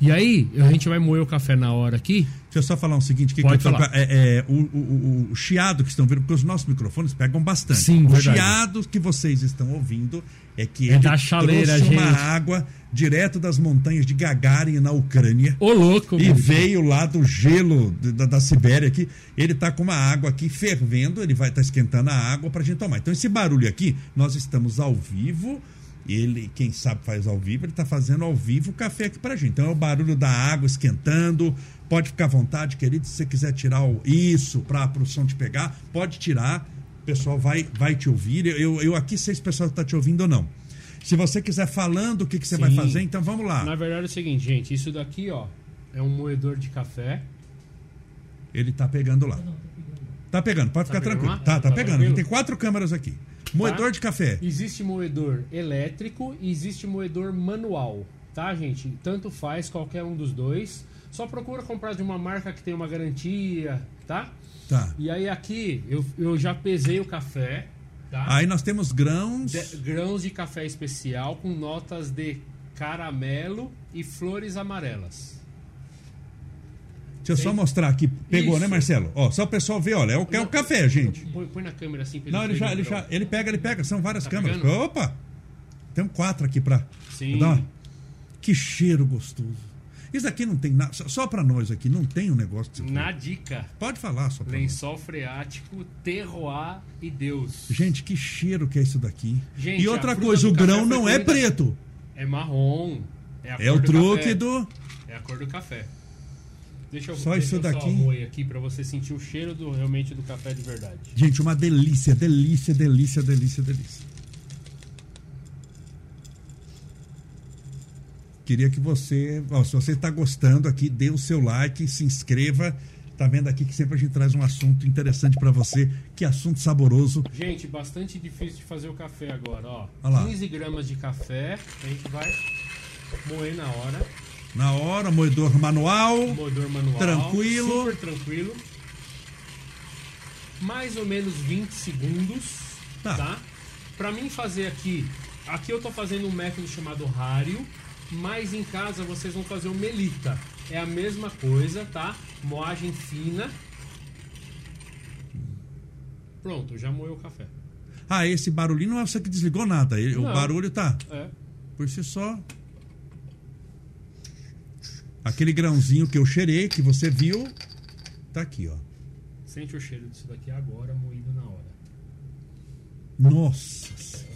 E aí, a gente vai moer o café na hora aqui. Deixa eu só falar um seguinte aqui. Pode que tô falar. é, é, o, o- o- chiado que estão vendo, porque os nossos microfones pegam bastante. Sim, o verdade. chiado que vocês estão ouvindo é que É ele da chaleira, trouxe uma gente. água direto das montanhas de Gagarin na Ucrânia. Ô, louco, E veio lá do gelo da, da Sibéria aqui. Ele tá com uma água aqui fervendo, ele vai estar esquentando a água pra gente tomar. Então, esse barulho aqui, nós estamos ao vivo. Ele, quem sabe faz ao vivo, ele tá fazendo ao vivo o café aqui pra gente. Então é o barulho da água esquentando. Pode ficar à vontade, querido. Se você quiser tirar o, isso para o som te pegar, pode tirar. O pessoal vai, vai te ouvir. Eu, eu aqui sei se o pessoal tá te ouvindo ou não. Se você quiser falando o que, que você vai Sim. fazer, então vamos lá. Na verdade é o seguinte, gente. Isso daqui, ó, é um moedor de café. Ele tá pegando lá. Tá pegando, pode Tá ficar pegando tranquilo. lá? Tá, tá, Tá pegando. tranquilo? Tem quatro câmeras aqui. Moedor Tá? de café. Existe moedor elétrico e existe moedor manual, tá, gente? Tanto faz qualquer um dos dois. Só procura comprar de uma marca que tem uma garantia, tá? Tá. E aí aqui eu, eu já pesei o café, tá? Aí nós temos grãos. De- grãos de café especial com notas de caramelo e flores amarelas. Deixa eu só mostrar aqui. Pegou, Isso. né, Marcelo? Ó, só o pessoal ver, olha, é o, é o café, gente. Põe, põe na câmera assim pra Não, ele já, ele já. Ele pega, ele pega. São várias Tá câmeras. pegando? Opa! Tem quatro aqui pra. Sim. Uma- Que cheiro gostoso. Isso aqui não tem nada. Só, pra nós aqui, não tem um negócio de Na dica, Pode falar só pra nós. lençol freático, terroir e Deus. Gente, que cheiro que é isso daqui. Gente, e outra coisa, do o grão não é preto. É marrom. a É o do truque café. do. É a cor do café. Deixa eu, Só deixa isso eu daqui. só aqui pra você sentir o cheiro do, realmente do café de verdade. Gente, uma delícia, delícia, delícia, delícia, delícia. Queria que você, ó, se você está gostando aqui, dê o seu like, se inscreva, Tá vendo aqui que sempre a gente traz um assunto interessante para você. Que assunto saboroso. Gente, bastante difícil de fazer o café agora, ó. Olha lá. 15 gramas de café, a gente vai moer na hora. Na hora, moedor manual. Moedor manual. Tranquilo. Super tranquilo. Mais ou menos 20 segundos, Tá. tá? Pra mim fazer aqui, aqui eu tô fazendo um método chamado rário, mas em casa vocês vão fazer o melita. É a mesma coisa, tá? Moagem fina. Pronto, já moeu o café. Ah, esse barulhinho não é você que desligou nada. ele- O barulho tá É. por si só. Aquele grãozinho que eu cheirei, que você viu, tá aqui, ó. Sente o cheiro disso daqui agora, moído na hora. Nossa. Senhora.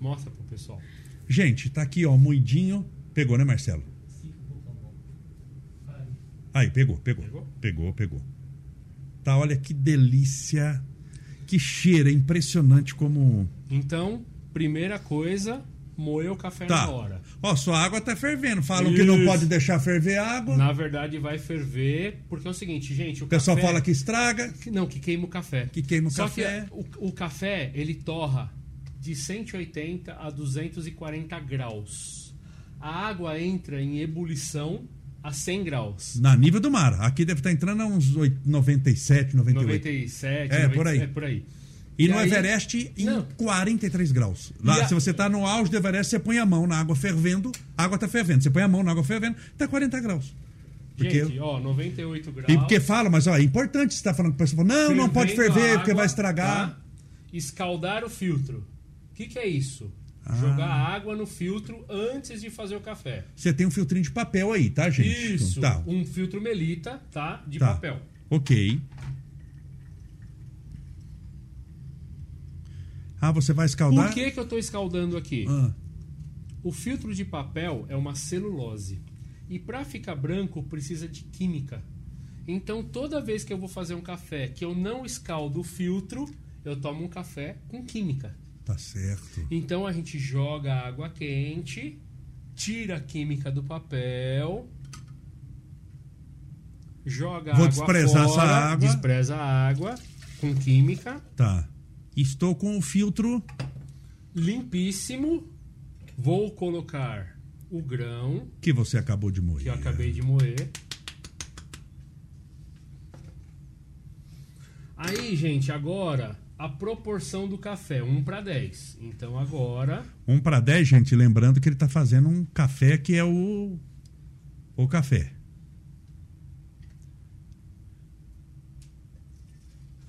Mostra pro pessoal. Gente, tá aqui, ó, moidinho. Pegou, né, Marcelo? Aí, pegou, pegou. Pegou? Pegou, pegou. Tá, olha que delícia. Que cheiro, é impressionante como. Então, primeira coisa, moer o café Tá. na hora. Ó, sua água tá fervendo. Falam que não Isso. pode deixar ferver a água. Na verdade, vai ferver, porque é o seguinte, gente, o, O pessoal café... fala que estraga. que Não, que queima o café. Que queima o Só café. que o, o café, ele torra de 180 a 240 graus. A água entra em ebulição a 100 graus. Na nível do mar. Aqui deve estar entrando a uns oit- 97, 98. 97, É, 90, por aí. É, por aí. E, E no aí- Everest em Não. 43 graus. Lá, a- se você tá no auge do Everest, você põe a mão na água fervendo, a água tá fervendo. Você põe a mão na água fervendo, tá 40 graus. Porque, Gente, ó, 98 graus. e porque fala, mas ó, é importante você estar falando com a pessoa, não, não pode ferver a porque água, vai estragar. tá? Escaldar o filtro. O que, que é isso? Ah. Jogar água no filtro antes de fazer o café. Você tem um filtrinho de papel aí, tá, gente? Isso. Tá. Um filtro melita, tá? De tá. papel. Ok. Ah, você vai escaldar? Por que, que eu estou escaldando aqui? Ah, O filtro de papel é uma celulose. E para ficar branco precisa de química. Então toda vez que eu vou fazer um café que eu não escaldo o filtro, eu tomo um café com química. tá certo. Então a gente joga água quente, tira a química do papel, joga Vou a água desprezar fora, essa água. despreza a água com química, Tá. Estou com o filtro. limpíssimo. Vou colocar o grão que você acabou de moer. que eu acabei de moer. Aí, gente, agora a proporção do café, 1 para 10. Então agora 1 para 10, gente, lembrando que ele tá fazendo um café que é o o café.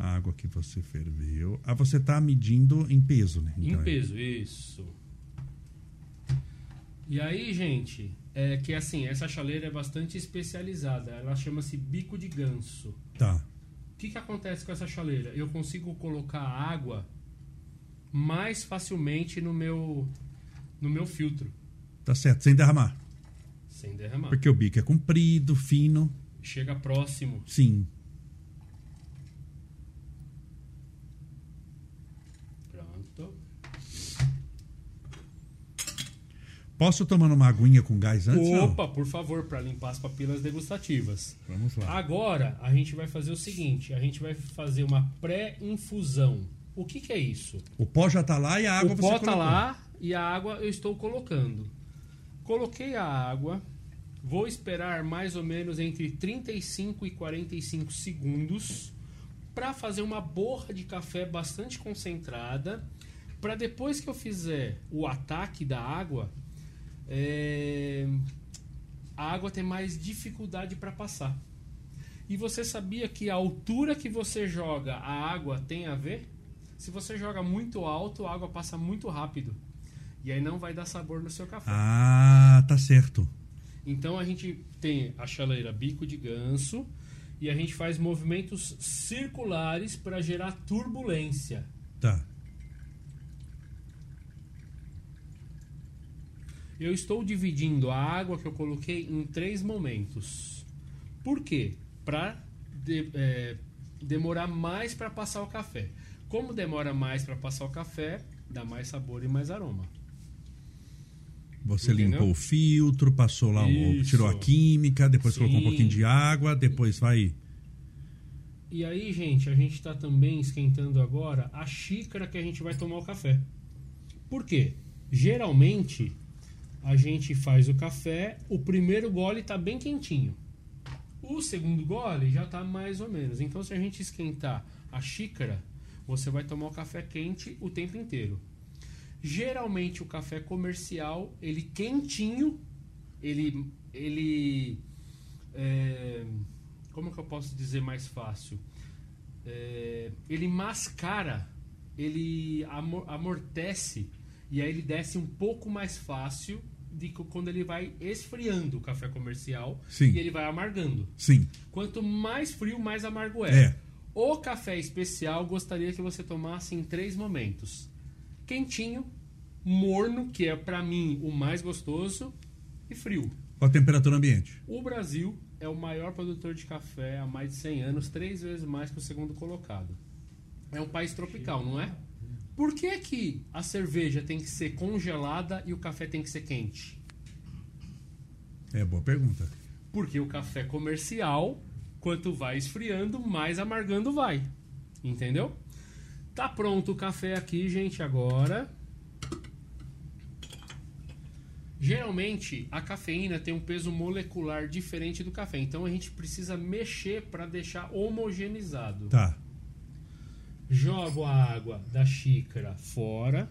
A água que você ferveu. Ah, você tá medindo em peso, né? Em Então, é- peso, isso. E aí, gente, é que assim, essa chaleira é bastante especializada. Ela chama-se bico de ganso. Tá. O que, que acontece com essa chaleira? Eu consigo colocar água mais facilmente no meu, no meu filtro, Tá certo, sem derramar. sem derramar. Porque o bico é comprido, fino. Chega próximo. Sim. Pronto. Posso tomar uma aguinha com gás antes? não? Opa, por favor, para limpar as papilas degustativas. Vamos lá. Agora, a gente vai fazer o seguinte: a gente vai fazer uma pré-infusão. O que, que é isso? O pó já tá lá e a água o você pó tá colocou. lá e a água eu estou colocando. Coloquei a água, vou esperar mais ou menos entre 35 e 45 segundos para fazer uma borra de café bastante concentrada, para depois que eu fizer o ataque da água, é, a água ter mais dificuldade para passar. E você sabia que a altura que você joga a água tem a ver? Se você joga muito alto, a água passa muito rápido. E aí não vai dar sabor no seu café. Ah, tá certo. Então a gente tem a chaleira bico de ganso e a gente faz movimentos circulares para gerar turbulência. Tá. Eu estou dividindo a água que eu coloquei em três momentos. Por quê? Para demorar mais para passar o café. Como demora mais para passar o café, dá mais sabor e mais aroma. Você Entendeu? limpou o filtro, passou lá, Isso. tirou a química, depois Sim. colocou um pouquinho de água, depois vai. E aí, gente, a gente está também esquentando agora a xícara que a gente vai tomar o café. Por quê? Geralmente a gente faz o café, o primeiro gole está bem quentinho. O segundo gole já está mais ou menos. Então, se a gente esquentar a xícara, você vai tomar o café quente o tempo inteiro. Geralmente o café comercial, ele quentinho, ele, ele é, como que eu posso dizer mais fácil? É, ele mascara, ele amo- amortece e aí ele desce um pouco mais fácil de quando ele vai esfriando o café comercial Sim. e ele vai amargando. Sim. Quanto mais frio, mais amargo é. É. O café especial gostaria que você tomasse em três momentos: quentinho, morno, que é pra mim o mais gostoso, e frio. Qual a temperatura ambiente? O Brasil é o maior produtor de café há mais de 100 anos, três vezes mais que o segundo colocado. É um país tropical, não é? Por que, que a cerveja tem que ser congelada e o café tem que ser quente? É boa pergunta. Porque o café comercial, quanto vai esfriando, mais amargando vai. Entendeu? Tá pronto o café aqui, gente, agora. Geralmente, a cafeína tem um peso molecular diferente do café, então a gente precisa mexer para deixar homogeneizado. Tá. Jogo a água da xícara fora,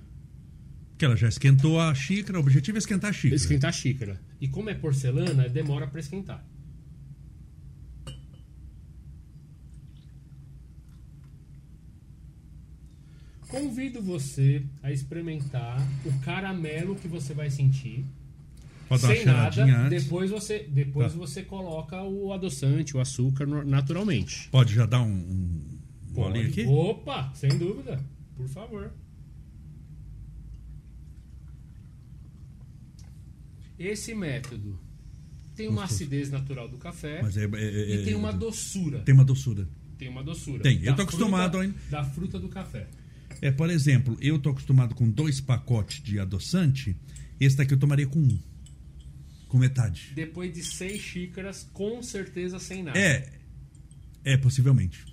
Porque ela já esquentou a xícara, o objetivo é esquentar a xícara. esquentar a xícara. E como é porcelana, demora para esquentar. Convido você a experimentar o caramelo que você vai sentir. Pode sem nada. antes. Depois você, depois Tá. você coloca o adoçante, o açúcar naturalmente. Pode já dar um, um Pode. aqui? Opa, sem dúvida. Por favor. Esse método tem uma Gostoso. acidez natural do café Mas é, é- é- e tem uma é- doçura. Tem uma doçura. Tem uma doçura. Tem, eu tô acostumado ainda. Da fruta do café. É, por exemplo, eu tô acostumado com dois pacotes de adoçante. Esse daqui eu tomaria com um. Com metade. Depois de seis xícaras, com certeza sem nada. É. É, possivelmente.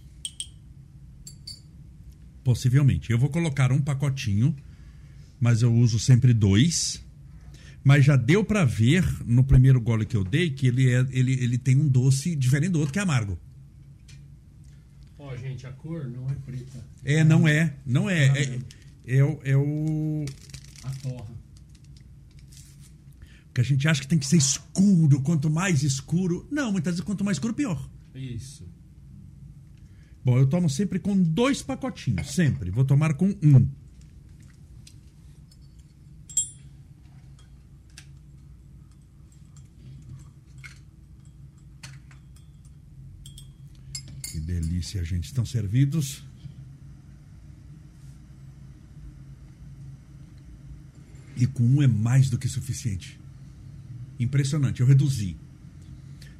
Possivelmente. Eu vou colocar um pacotinho, mas eu uso sempre dois. Mas já deu pra ver no primeiro gole que eu dei que ele, é, ele, ele tem um doce diferente do outro que é amargo. Ó, gente, a cor não é preta. É, não é. Não é. É, é, o- é o. A torra. que a gente acha que tem que ser escuro. Quanto mais escuro. Não, muitas vezes quanto mais escuro, pior. Isso. Bom, eu tomo sempre com dois pacotinhos. Sempre. Vou tomar com um. Que delícia, gente. Estão servidos. E com um é mais do que suficiente. Impressionante. Eu reduzi.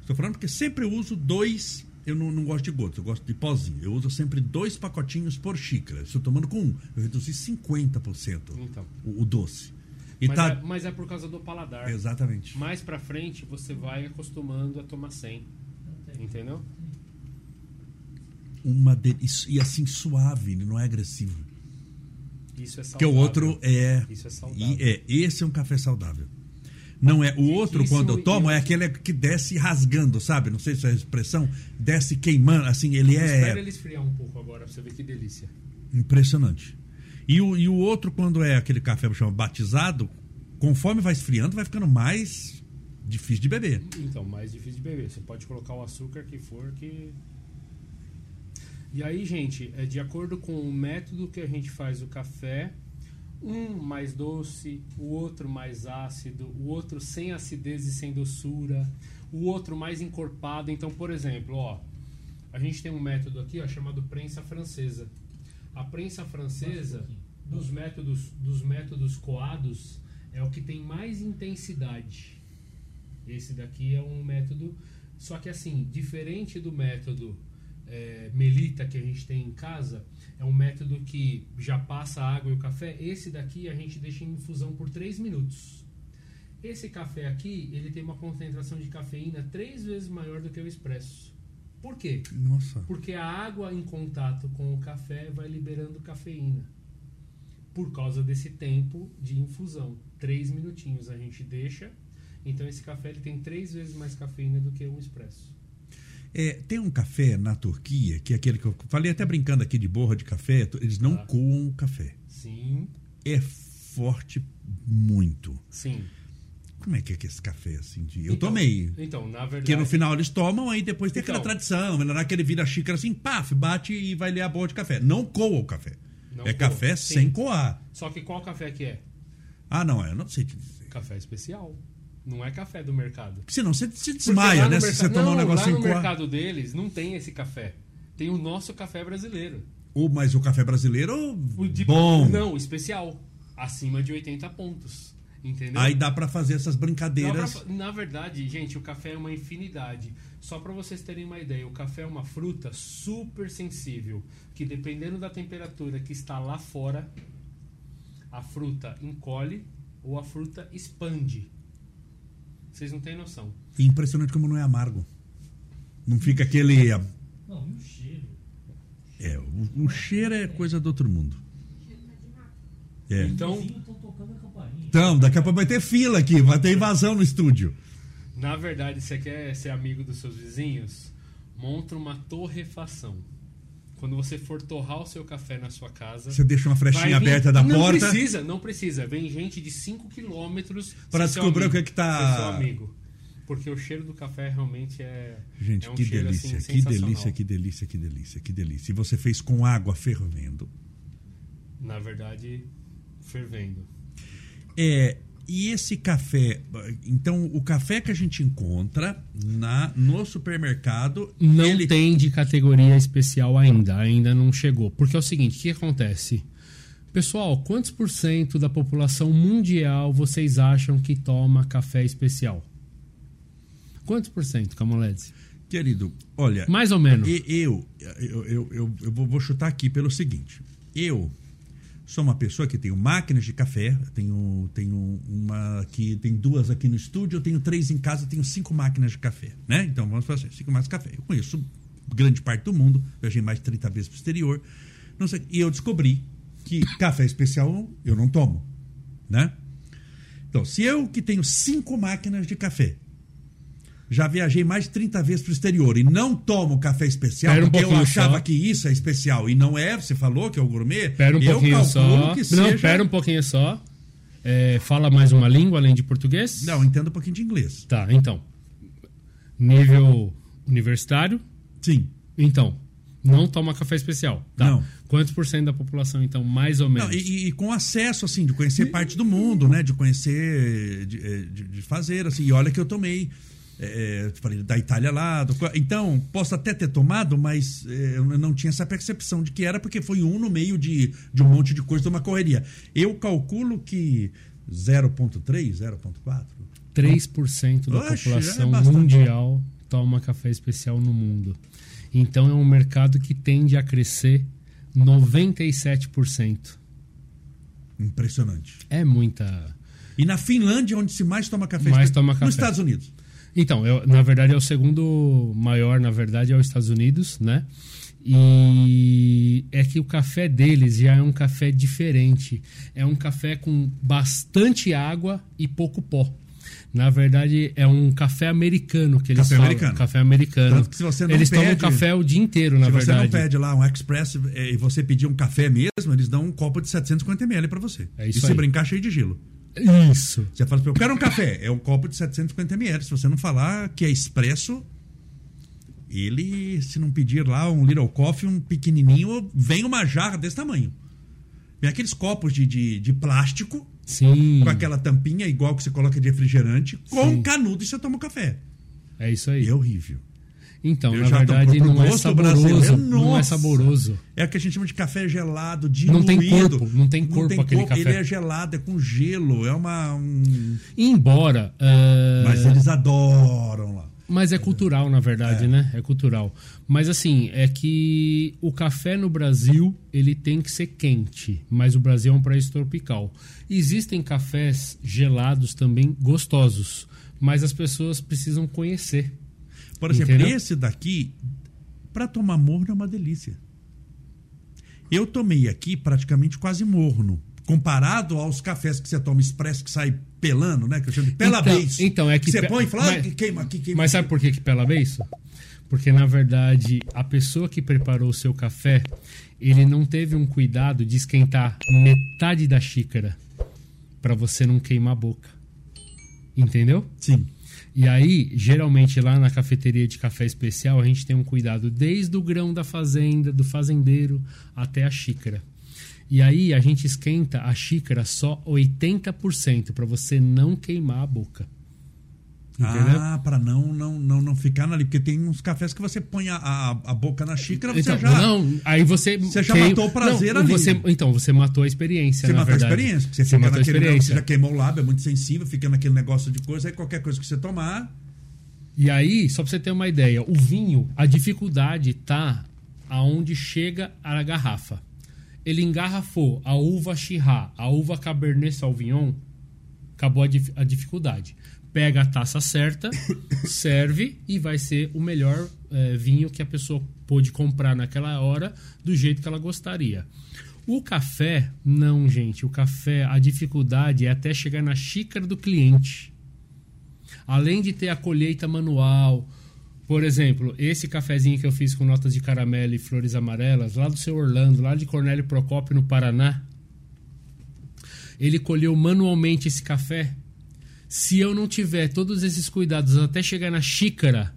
Estou falando porque sempre uso dois. Eu não, não gosto de gotas, eu gosto de pozinho. Eu uso sempre dois pacotinhos por xícara. Estou tomando com um. Eu reduzi 50% Então. o, o doce. Mas, tá. é, mas é por causa do paladar. Exatamente. Mais pra frente, você vai acostumando a tomar 100. Entendeu? Uma de... E assim, suave, não é agressivo. Isso é saudável. Porque o outro é. Isso é saudável. E é, esse é um café saudável. Não é. O outro, quando eu tomo, é aquele que desce rasgando, sabe? Não sei se é a expressão. Desce queimando, assim, ele Espera é ele esfriar um pouco agora pra você ver que delícia. impressionante. E o, e o outro, quando é aquele café chama batizado, conforme vai esfriando, vai ficando mais difícil de beber. Então, mais difícil de beber. Você pode colocar o açúcar que for que. E aí, gente, é de acordo com o método que a gente faz o café, um mais doce, o outro mais ácido, o outro sem acidez e sem doçura, o outro mais encorpado. Então, por exemplo, ó, a gente tem um método aqui ó, chamado prensa francesa. A prensa francesa, dos métodos, dos métodos coados, é o que tem mais intensidade. Esse daqui é um método, só que assim, diferente do método é, melita que a gente tem em casa, é um método que já passa a água e o café. Esse daqui a gente deixa em infusão por 3 minutos. Esse café aqui, ele tem uma concentração de cafeína três vezes maior do que o expresso. Por quê? Nossa. Porque a água em contato com o café vai liberando cafeína. Por causa desse tempo de infusão. Três minutinhos a gente deixa. Então esse café ele tem três vezes mais cafeína do que um expresso. É, tem um café na Turquia, que é aquele que eu falei até brincando aqui de borra de café, eles não Tá. coam o café. Sim, É forte muito. sim. Como é que é que esse café assim? De... Eu Então- tomei. Então, na Porque verdade. no final eles tomam, aí depois tem aquela Então. tradição. Na hora que ele vira a xícara assim, paf, bate e vai ler a borra de café. Não coa o café. Não é coa, café sim. sem coar. Só que qual café que é? Ah, não, eu não sei te dizer. Café especial. Não é café do mercado. Senão você se desmaia, né? Se você tomar um negócio lá no coar. mercado deles não tem esse café. Tem o nosso café brasileiro. Ou, mas o café brasileiro, O de- bom. Não, especial. Acima de 80 pontos. Entendeu? Aí dá pra fazer essas pra brincadeiras. fa- na verdade, gente, o café é uma infinidade. Só para vocês terem uma ideia, o café é uma fruta super sensível, que dependendo da temperatura que está lá fora, a fruta encolhe ou a fruta expande. Vocês não têm noção. E impressionante como não é amargo. Não fica aquele. Não, e o cheiro? É, o, o cheiro é coisa do outro mundo. É. Então. Então, daqui a pouco vai ter fila aqui, vai ter invasão no estúdio. na verdade, você quer ser amigo dos seus vizinhos? Monta uma torrefação. Quando você for torrar o seu café na sua casa, Você deixa uma frechinha vir- aberta da não porta. precisa, não precisa. Vem gente de 5 quilômetros seu descobrir o que é que tá- seu amigo. Porque o cheiro do café realmente é. Gente, é um que cheiro, delícia, assim, que delícia, que delícia, que delícia, que delícia. E você fez com água fervendo. Na verdade, fervendo. É, e esse café, então o café que a gente encontra na no supermercado, Não ele tem de categoria especial ainda, ainda não chegou. Porque é o seguinte, o que acontece? Pessoal, quantos por cento da população mundial vocês acham que toma café especial? Quantos por cento, Camolese? querido, olha, Mais ou menos. Eu, eu, eu, eu, eu vou chutar aqui pelo seguinte. Eu sou uma pessoa que tenho máquinas de café, tenho, tenho uma aqui, tem duas aqui no estúdio, eu tenho três em casa, tenho cinco máquinas de café, né? Então vamos fazer cinco máquinas de café. Eu conheço grande parte do mundo, viajei mais de 30 vezes pro exterior, não sei, e eu descobri que café especial eu não tomo, né? Então, se eu que tenho cinco máquinas de café, já viajei mais de 30 vezes pro exterior e não tomo café especial, Pera um porque eu pouquinho achava só. que isso é especial e não é, você falou que é o gourmet. Espera um eu pouquinho só. que Não, espera um pouquinho só. É, fala mais uma língua além de português? Não, entendo um pouquinho de inglês. Tá, então. Nível universitário? Sim. Então. Não toma café especial. Tá. Não. Quantos por cento da população, então, mais ou menos? Não, e, e com acesso, assim, de conhecer parte do mundo, né? De conhecer, de, eh, de- de fazer, assim. E olha que eu tomei eh, falei, da Itália lá. do- então, posso até ter tomado, mas eh, eu não tinha essa percepção de que era, porque foi um no meio de, de um monte de coisa, de uma correria. Eu calculo que 0,3, 0,4. 3% da Oxe, é população bastante. mundial toma café especial no mundo. Então é um mercado que tende a crescer 97%. Impressionante. É muita. E na Finlândia, onde se mais toma café, Mais espe- toma café. nos Estados Unidos. Então, eu- na verdade é o segundo maior, na verdade, é os Estados Unidos, né? E é que o café deles já é um café diferente. É um café com bastante água e pouco pó. Na verdade, é um café americano que eles Café falam. americano. Café americano. Tanto que se você não eles tomam pede- café o dia inteiro, na se você verdade. não pede lá um express eh, e você pedir um café mesmo, eles dão um copo de 750 ml pra você. É isso e se aí. brincar, cheio de gelo. Isso. Você fala eu quero um café. É um copo de 750 ml. Se você não falar que é expresso, ele, se não pedir lá um little coffee, um pequenininho, vem uma jarra desse tamanho. Vem aqueles copos de, de, de plástico, Sim. com aquela tampinha igual que você coloca de refrigerante, com Sim. canudo e você toma um café. É isso aí. E é horrível. Então, Eu na tô verdade, não é saboroso. Não é saboroso. É o que a gente chama de café gelado, diluído. Não tem corpo, não tem corpo aquele café. Ele é gelado, é com gelo, é uma... um- Embora. ah, Mas eles adoram lá. Mas é cultural, na verdade, É. né? É cultural. Mas assim, é que o café no Brasil, ele tem que ser quente. Mas o Brasil é um país tropical. Existem cafés gelados também gostosos. Mas as pessoas precisam conhecer. Por exemplo, Entendeu? esse daqui, para tomar morno é uma delícia. Eu tomei aqui praticamente quase morno. Comparado aos cafés que você toma expresso que sai pelando, né? Que eu chamo de pela Então- vez. então, é que Você pe- põe e fala, ah, mas- queima aqui, queima Mas sabe por que, que pela vez? Porque, na verdade, a pessoa que preparou o seu café, ele não teve um cuidado de esquentar metade da xícara para você não queimar a boca. Entendeu? Sim. E aí, geralmente lá na cafeteria de café especial, a gente tem um cuidado desde o grão da fazenda, do fazendeiro, até a xícara. E aí a gente esquenta a xícara só 80% para você não queimar a boca. Entendeu? Ah, para não, não, não, não ficar ali. Porque tem uns cafés que você põe a, a, a boca na xícara, você Então, já. não, aí você. Você já matou o prazer não, ali. Você, então, você matou a experiência. Você matou a verdade. experiência. Porque você, Você fica matou a naquele negócio, você experiência. já queimou o lábio, é muito sensível, fica naquele negócio de coisa, aí qualquer coisa que você tomar. E aí, só pra você ter uma ideia, o vinho, a dificuldade tá aonde chega a garrafa. Ele engarrafou a uva Chirá, a uva Cabernet Sauvignon, acabou a, dif- a dificuldade. Pega a taça certa, *coughs* serve e vai ser o melhor eh, vinho que a pessoa pôde comprar naquela hora do jeito que ela gostaria. O café, não, gente. O café, a dificuldade é até chegar na xícara do cliente além de ter a colheita manual, por exemplo, esse cafezinho que eu fiz com notas de caramelo e flores amarelas, lá do seu Orlando, lá de Cornélio Procópio, no Paraná, ele colheu manualmente esse café. Se eu não tiver todos esses cuidados até chegar na xícara,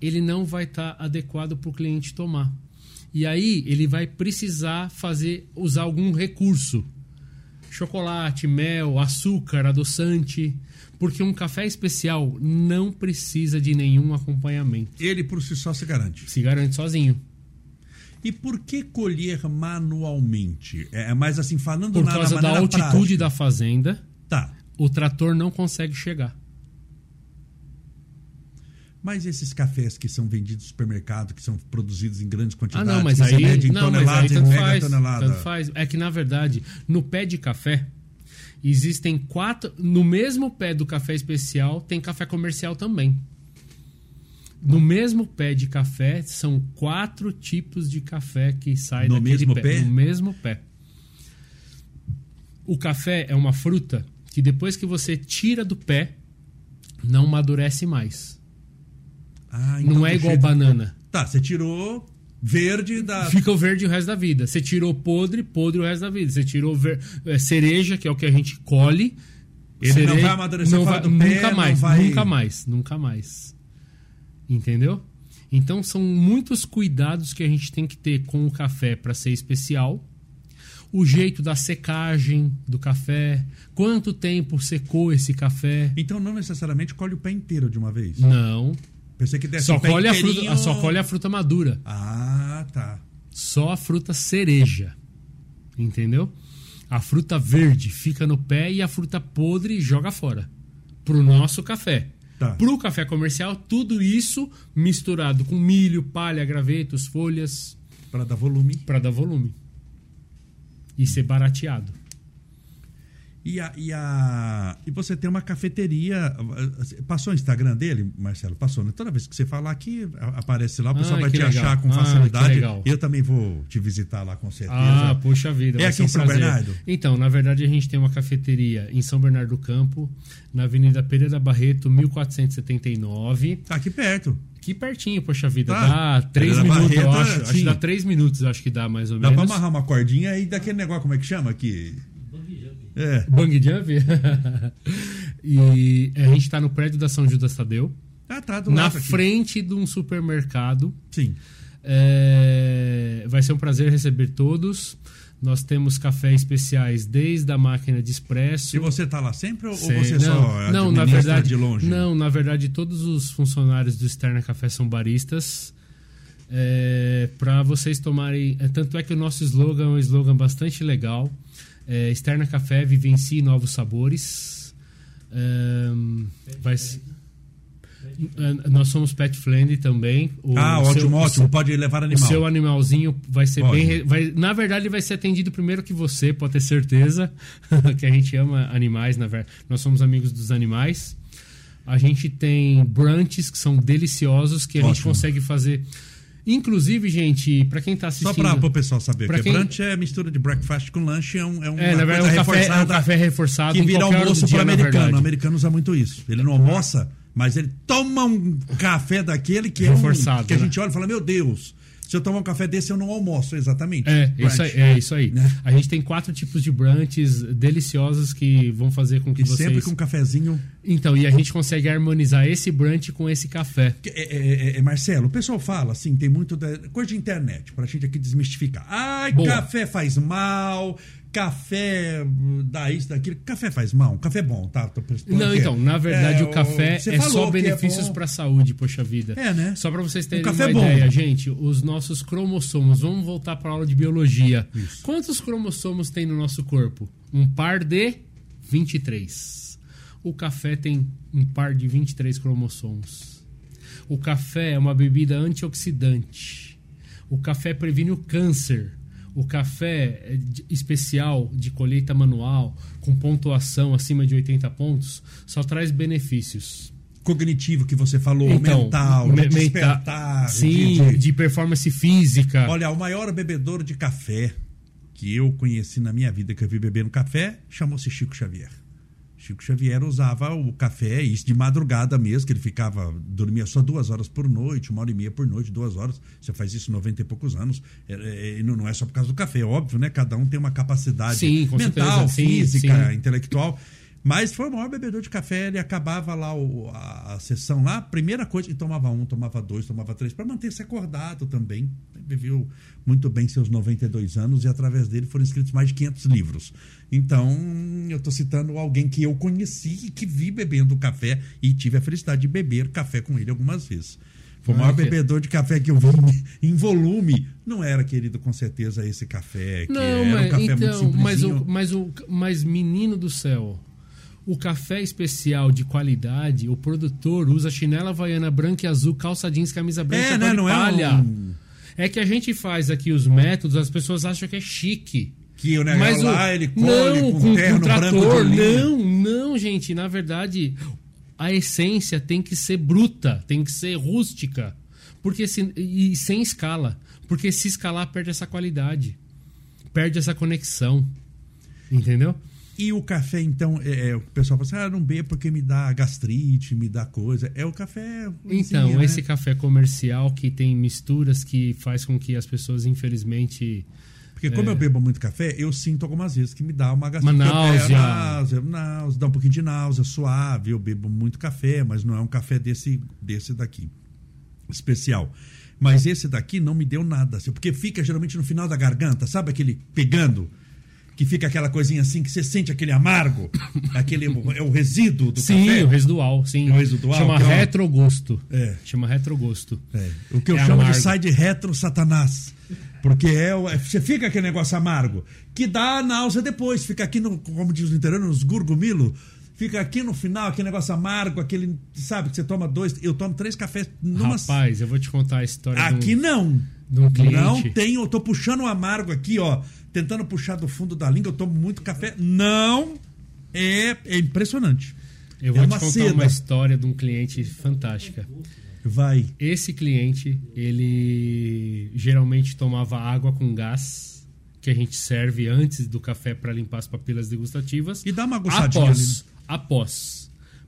ele não vai estar adequado para o cliente tomar. E aí ele vai precisar fazer usar algum recurso chocolate, mel, açúcar, adoçante, porque um café especial não precisa de nenhum acompanhamento. Ele por si só se garante. Se garante sozinho. E por que colher manualmente? É mais assim, falando Por na, causa na da altitude prática. da fazenda, Tá. O trator não consegue chegar. Mas esses cafés que são vendidos no supermercado, que são produzidos em grandes Ah, quantidades, não, mas aí, mede em não, mas aí tanto mega faz, tonelada. tanto faz. É que na verdade, no pé de café existem quatro, no mesmo pé do café especial tem café comercial também. No mesmo pé de café são quatro tipos de café que saem No daquele mesmo pé? No mesmo pé. O café é uma fruta que depois que você tira do pé não amadurece mais. Ah, então não é igual banana. Tá, você tirou verde da. Fica o verde o resto da vida. Você tirou podre, podre o resto da vida. Você tirou ver- é, cereja, que é o que a gente colhe. Ele não vai amadurecer não vai- do pé, nunca mais, vai- nunca mais, nunca mais. Entendeu? Então são muitos cuidados que a gente tem que ter com o café para ser especial. O jeito da secagem do café, quanto tempo secou esse café? Então não necessariamente colhe o pé inteiro de uma vez. Não, Pensei que desse só colhe, a fruta, só colhe a fruta madura. Ah, tá. só a fruta cereja. Entendeu? A fruta verde fica no pé e a fruta podre joga fora. Pro nosso café. Tá. Pro café comercial, tudo isso misturado com milho, palha, gravetos, folhas, Para dar volume. para dar volume. E ser barateado. E, a, e, a, e você tem uma cafeteria. Passou o Instagram dele, Marcelo? Passou, né? Toda vez que você falar aqui, aparece lá, o pessoal Ah, vai te legal. achar com Ah, facilidade. legal. Eu também vou te visitar lá, com certeza. Ah, puxa vida. É vai aqui um em São prazer. Bernardo? Então, na verdade, a gente tem uma cafeteria em São Bernardo do Campo, na Avenida Pereira Barreto, 1479. Tá aqui perto. Que pertinho, poxa vida. Tá. Dá três minutos, eu Barreto, acho. Acho que sim. dá três minutos, acho que dá mais ou Dá pra menos. amarrar uma cordinha e daquele negócio, como é que chama aqui? É. Bang jump. *laughs* e a gente tá no prédio da São Judas Tadeu, Ah, tá, do na lado aqui. frente de um supermercado. Sim. É, Vai ser um prazer receber todos. Nós temos cafés especiais desde a máquina de expresso. E você tá lá sempre ou, Sei. você não, só não, na verdade, de longe? Não, na verdade, todos os funcionários do Externa Café são baristas. É, para vocês tomarem. é, tanto é que o nosso slogan é um slogan bastante legal. É, Externa Café vivencie novos sabores. É, vai, se- Eh, Nós somos pet friendly também. O ah, seu- ótimo, o ótimo. seu- Pode levar O animal. seu animalzinho vai ser Pode. bem. Vai, na verdade, ele vai ser atendido primeiro que você, pode ter certeza. *laughs* que a gente ama animais, na verdade. Nós somos amigos dos animais. A gente tem brunches que são deliciosos, que a gente Ótimo. consegue fazer. Inclusive, gente, pra quem tá Só assistindo. para o pessoal saber, Pra que quem- brunch é mistura de breakfast com lanche, é, um, é É, na verdade, um café, é um café reforçado que vira almoço para americano. O americano usa muito isso. Ele não almoça, mas ele toma um café daquele que é um, que a né? gente olha e fala, meu Deus, se eu tomar um café desse eu não almoço, exatamente. É, Brunch. isso aí, é isso aí. Né? A gente tem quatro tipos de brunches deliciosos que vão fazer com que E vocês. sempre com um cafezinho. Então, e a gente consegue harmonizar esse brunch com esse café. Que- É, é, é, Marcelo, o pessoal fala assim, tem muito da, coisa de internet, pra gente aqui desmistificar. Ai, Boa. café faz mal, café dá isso, daquilo. Café faz mal, café é bom, tá? Não, é. então, na verdade, É, o café é só é benefícios bom. pra saúde, poxa vida. É, né? Só pra vocês terem uma é ideia, gente, os nossos cromossomos, vamos voltar pra aula de biologia. Quantos cromossomos tem no nosso corpo? Um par de 23. O café tem um par de 23 cromossomos. O café é uma bebida antioxidante. O café previne o câncer. O café de- especial de colheita manual, com pontuação acima de 80 pontos, só traz benefícios. Cognitivo que você falou, Então, mental, de me- menta- despertar. de- Sim, de- de performance física. Olha, o maior bebedor de café que eu conheci na minha vida, que eu vi bebendo café, chamou-se Chico Xavier. Chico Xavier usava o café, isso de madrugada mesmo, que ele ficava, dormia só duas horas por noite, uma hora e meia por noite, duas horas. Você faz isso 90 e poucos anos. É, é, e não é só por causa do café, é óbvio, né? Cada um tem uma capacidade Sim, mental, certeza. Sim, física, sim. intelectual. Mas foi o maior bebedor de café, ele acabava lá o- a, a sessão lá, primeira coisa, e tomava um, tomava dois, tomava três, para manter-se acordado também. Ele viveu muito bem seus 92 anos e através dele foram escritos mais de 500 livros. Então, eu estou citando alguém que eu conheci e que vi bebendo café e tive a felicidade de beber café com ele algumas vezes. Foi o Ah, maior que- bebedor de café que eu vi *laughs* em volume. Não era, querido, com certeza, esse café, que Não, era um mas, café muito então, mas, simplesinho. o, mas, o, mas menino do céu, o café especial de qualidade, o produtor usa chinela havaiana branca e azul, calça jeans, camisa branca, É, né? Não é palha. um- É que a gente faz aqui os métodos, as pessoas acham que é chique. Que o negócio Mas o- lá, ele colhe não, com, com, terno com branco trator, não, não, gente. Na verdade, a essência tem que ser bruta, tem que ser rústica, porque se, e sem escala, porque se escalar perde essa qualidade, perde essa conexão, entendeu? E o café, então, é, é, o pessoal fala assim, ah, não bebo porque me dá gastrite, me dá coisa. É o café... Então, ruimzinho, né? esse café comercial que tem misturas que faz com que as pessoas, infelizmente, Porque como é. eu bebo muito café, eu sinto algumas vezes que me dá uma gastrite. Uma náusea. É, náusea, náusea, dá um pouquinho de náusea, suave. Eu bebo muito café, mas não é um café desse, desse daqui, especial. Mas esse daqui não me deu nada, assim, porque fica geralmente no final da garganta, sabe aquele pegando? Que fica aquela coisinha assim, que você sente aquele amargo, *coughs* aquele é o resíduo do sim, café. o residual, sim. É o residual, Chama que retrogosto. É. Chama retrogosto. É, o que eu É chamo amargo. de sai de retro satanás. Porque é, é- você fica aquele negócio amargo, que dá náusea depois, fica aqui no, como diz o interior, nos gurgumilo, fica aqui no final, aquele negócio amargo, aquele, sabe, que você toma dois, eu tomo três cafés numa Rapaz, eu vou te contar a história Aqui um, não. um cliente. Não tem, eu tô puxando o amargo aqui, ó, tentando puxar do fundo da língua, eu tomo muito café. Não é, é impressionante. Eu vou é te contar seda. uma história de um cliente fantástica. Vai. Esse cliente, ele geralmente tomava água com gás, que a gente serve antes do café para limpar as papilas degustativas. E dá uma aguçadinha após, após.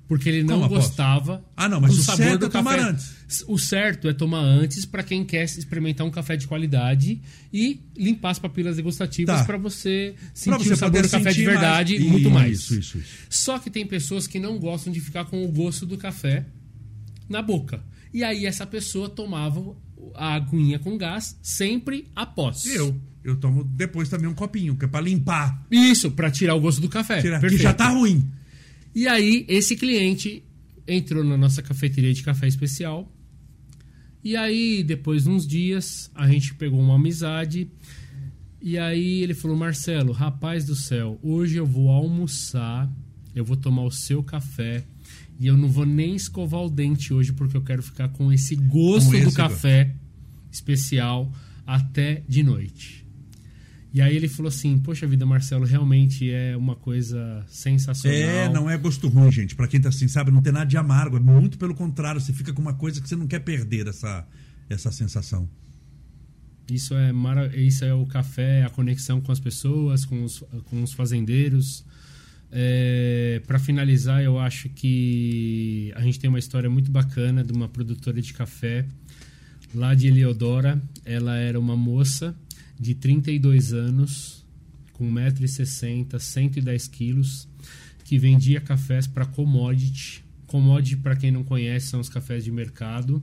Porque ele não Como após? gostava Ah, não, mas do o sabor certo do é tomar café. antes. O certo é tomar antes para quem quer experimentar um café de qualidade e limpar as papilas degustativas Tá. para você Pra sentir você o sabor do café de mais. verdade e muito mais. Isso, isso, isso. Só que tem pessoas que não gostam de ficar com o gosto do café na boca. E aí essa pessoa tomava a aguinha com gás sempre após. Eu. Eu tomo depois também um copinho, que é pra limpar. Isso, para tirar o gosto do café. Tirar, que já tá ruim. E aí esse cliente entrou na nossa cafeteria de café especial. E aí, depois de uns dias, a gente pegou uma amizade. E aí ele falou: Marcelo, rapaz do céu, hoje eu vou almoçar, eu vou tomar o seu café E eu não vou nem escovar o dente hoje porque eu quero ficar com esse gosto Com esse do café especial até de noite. E aí ele falou assim: Poxa vida, Marcelo, realmente é uma coisa sensacional. É, não é gosto ruim, gente. Pra quem tá assim, sabe, não tem nada de amargo. É muito pelo contrário. Você fica com uma coisa que você não quer perder essa, essa sensação. Isso é, mara... Isso é o café, a conexão com as pessoas, com os, com os fazendeiros. É, para finalizar, eu acho que a gente tem uma história muito bacana de uma produtora de café lá de Eleodora. Ela era uma moça de 32 anos, com 1,60m, 110 quilos, que vendia cafés para commodity. Commodity, para quem não conhece, são os cafés de mercado.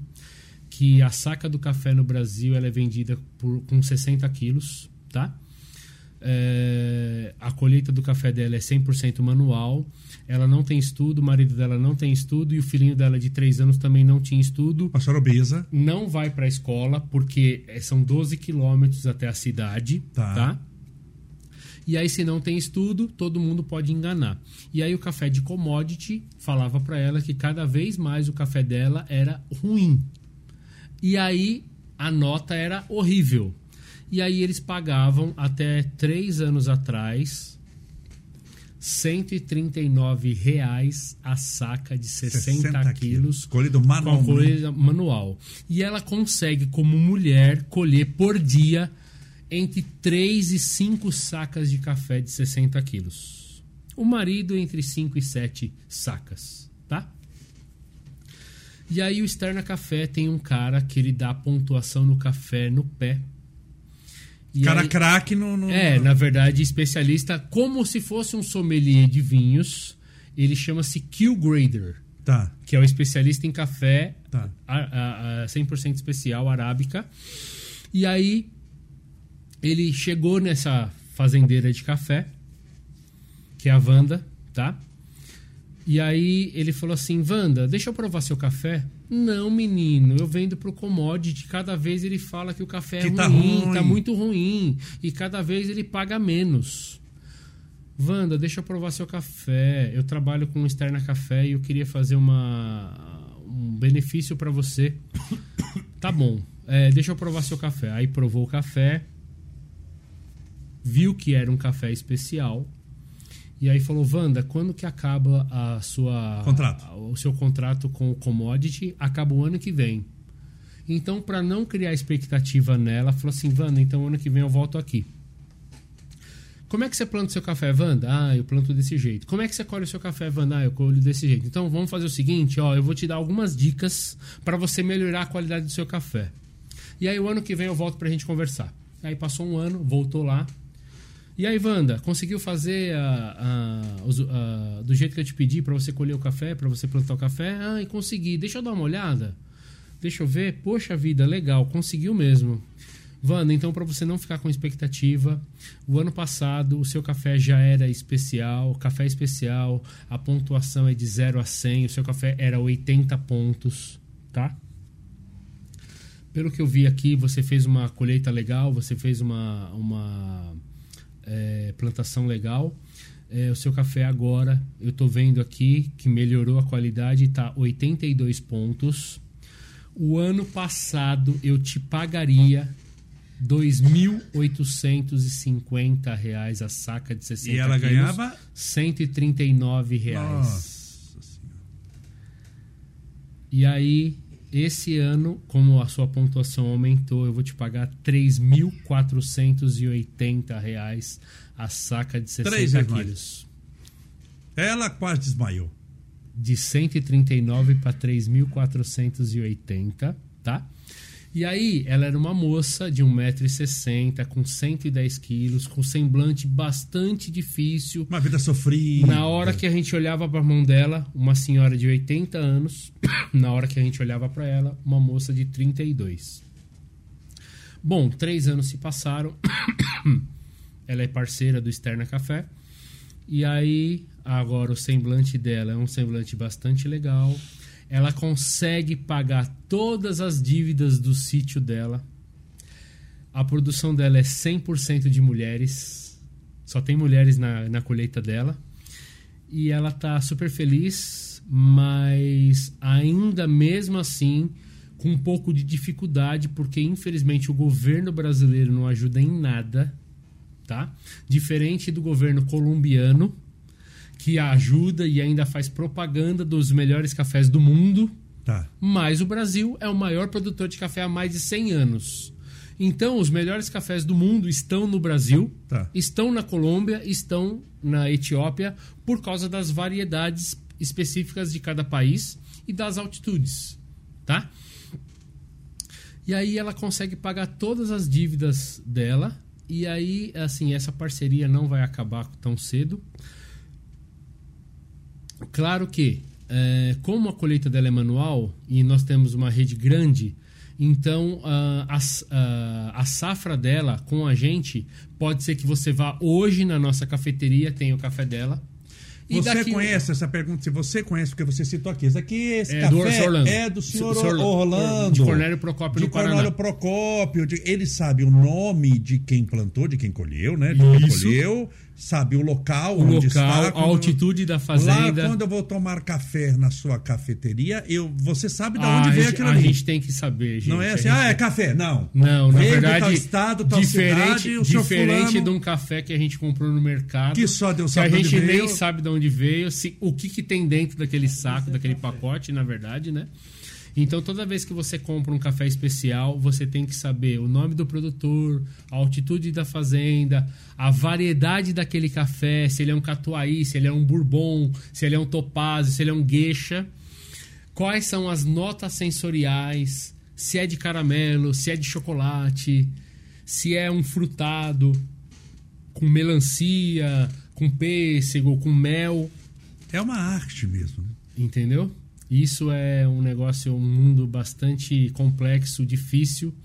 Que a saca do café no Brasil ela é vendida por, com 60 quilos, tá? É, a colheita do café dela é 100% manual. Ela não tem estudo, o marido dela não tem estudo e o filhinho dela de 3 anos também não tinha estudo. A senhora obesa. Não vai para a escola porque é, são 12 quilômetros até a cidade, Tá. tá? E aí, se não tem estudo, todo mundo pode enganar. E aí, o café de commodity falava para ela que cada vez mais o café dela era ruim. E aí, a nota era horrível. E aí, eles pagavam até três anos atrás. 139 reais a saca de 60, quilos Colhido com a manualmente. colheita manual. E ela consegue, como mulher, colher por dia entre 3 e 5 sacas de café de 60 quilos. O marido entre 5 e 7 sacas, tá? E aí o Externa Café tem um cara que ele dá pontuação no café no pé. E Cara aí- craque no, no- é, na verdade, especialista, como se fosse um sommelier de vinhos. Ele chama-se Q Grader, Tá, que é o especialista em café tá. a, a, a 100% especial, arábica. E aí, ele chegou nessa fazendeira de café, que é a Wanda, tá? E aí ele falou assim: Wanda, deixa eu provar seu café. Não, menino, eu vendo pro commodity. Cada vez ele fala que o café é Que ruim, tá tá, ruim. muito ruim. E cada vez ele paga menos. Wanda, deixa eu provar seu café. Eu trabalho com Externa Café e eu queria fazer uma, um benefício para você. tá bom, é, deixa eu provar seu café. Aí provou o café, viu que era um café especial. E aí falou, Wanda, quando que acaba a sua Contrato. a- o seu contrato com o commodity? Acaba o ano que vem. Então, para não criar expectativa nela, falou assim, Wanda, então ano que vem eu volto aqui. Como é que você planta o seu café, Wanda? Ah, eu planto desse jeito. Como é que você colhe o seu café, Wanda? Ah, eu colho desse jeito. Então, vamos fazer o seguinte, ó, eu vou te dar algumas dicas para você melhorar a qualidade do seu café. E aí, o ano que vem eu volto pra gente conversar. Aí passou um ano, voltou lá. E aí, Wanda, conseguiu fazer a- a- a- do jeito que eu te pedi para você colher o café, para você plantar o café? Ah, consegui. Deixa eu dar uma olhada. Deixa eu ver. Poxa vida, legal, conseguiu mesmo. Wanda, então para você não ficar com expectativa, o ano passado o seu café já era especial, café especial, a pontuação é de 0 a 100, o seu café era 80 pontos, tá? Pelo que eu vi aqui, você fez uma colheita legal, você fez uma, uma é, plantação legal. É, o seu café agora, eu estou vendo aqui que melhorou a qualidade, está 82 pontos. O ano passado eu te pagaria 2.850 reais a saca de 60 E ela quilos, ganhava? 139 reais. Nossa senhora. E aí, esse ano, como a sua pontuação aumentou, eu vou te pagar 3.480 reais a saca de Três 60 vezes mais. quilos. Ela quase desmaiou. De 139 para 3.480, tá? E aí, ela era uma moça de 1,60m, com 110 quilos, com semblante bastante difícil. Uma vida sofrida. Na hora que a gente olhava para a mão dela, uma senhora de 80 anos. *coughs* Na hora que a gente olhava para ela, uma moça de 32. Bom, três anos se passaram. *coughs* ela é parceira do Externa Café. E aí, agora o semblante dela é um semblante bastante legal. Ela consegue pagar todas as dívidas do sítio dela. A produção dela é 100% de mulheres. Só tem mulheres na, na colheita dela. E ela tá super feliz. mas ainda mesmo assim com um pouco de dificuldade, porque infelizmente o governo brasileiro não ajuda em nada, tá? Diferente do governo colombiano, que ajuda e ainda faz propaganda dos melhores cafés do mundo, Tá. mas o Brasil é o maior produtor de café há mais de 100 anos. Então, os melhores cafés do mundo estão no Brasil, Tá. estão na Colômbia, estão na Etiópia, por causa das variedades específicas de cada país e das altitudes, tá? E aí ela consegue pagar todas as dívidas dela. E aí, assim, essa parceria não vai acabar tão cedo. Claro que, é, como a colheita dela é manual e nós temos uma rede grande, então ah, a, ah, a safra dela com a gente pode ser que você vá hoje na nossa cafeteria, tem o café dela. Você daqui- conhece essa pergunta? Se você conhece, porque você citou aqui. Esse aqui, esse É do café Orlando. é do senhor Senhor Orlando. de Cornélio Procópio, de no Paraná. Cornélio Procópio. de- ele sabe o nome de quem plantou, de quem colheu, né? De quem Isso. colheu. Sabe o local o onde local, está. a altitude da Lá, fazenda. quando eu vou tomar café na sua cafeteria, eu, você sabe de Ah, onde a veio gente- aquilo a ali. gente tem que saber, gente. Não é A assim, gente- ah, é café. Não. Não, na verdade, tal estado, tal diferente, cidade, diferente fulano- de um café que a gente comprou no mercado. Que só Deus que a sabe de onde gente nem veio. sabe de onde veio, se, o que, que tem dentro daquele saco, daquele pacote, na verdade, né? Então, toda vez que você compra um café especial, você tem que saber o nome do produtor, a altitude da fazenda, a variedade daquele café, se ele é um catuaí, se ele é um bourbon, se ele é um topázio, se ele é um gueixa quais são as notas sensoriais, se é de caramelo, se é de chocolate, se é um frutado com melancia, com pêssego, com mel, É uma arte mesmo. né? entendeu? Isso é um negócio, um mundo bastante complexo, difícil,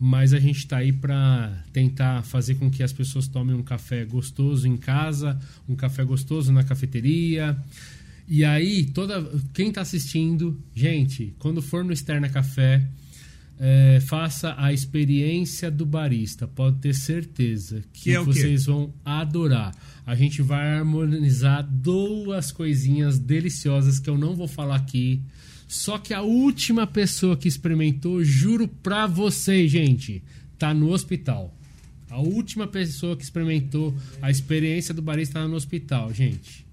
mas a gente está aí para tentar fazer com que as pessoas tomem um café gostoso em casa, um café gostoso na cafeteria. E aí, toda quem está assistindo, gente, quando for no Externa Café, é, faça a experiência do barista. Pode ter certeza que, Que é vocês vão adorar. A gente vai harmonizar duas coisinhas deliciosas que eu não vou falar aqui. Só que a última pessoa que experimentou, juro pra vocês, gente, tá no hospital. A última pessoa que experimentou a experiência do barista tá no hospital, gente.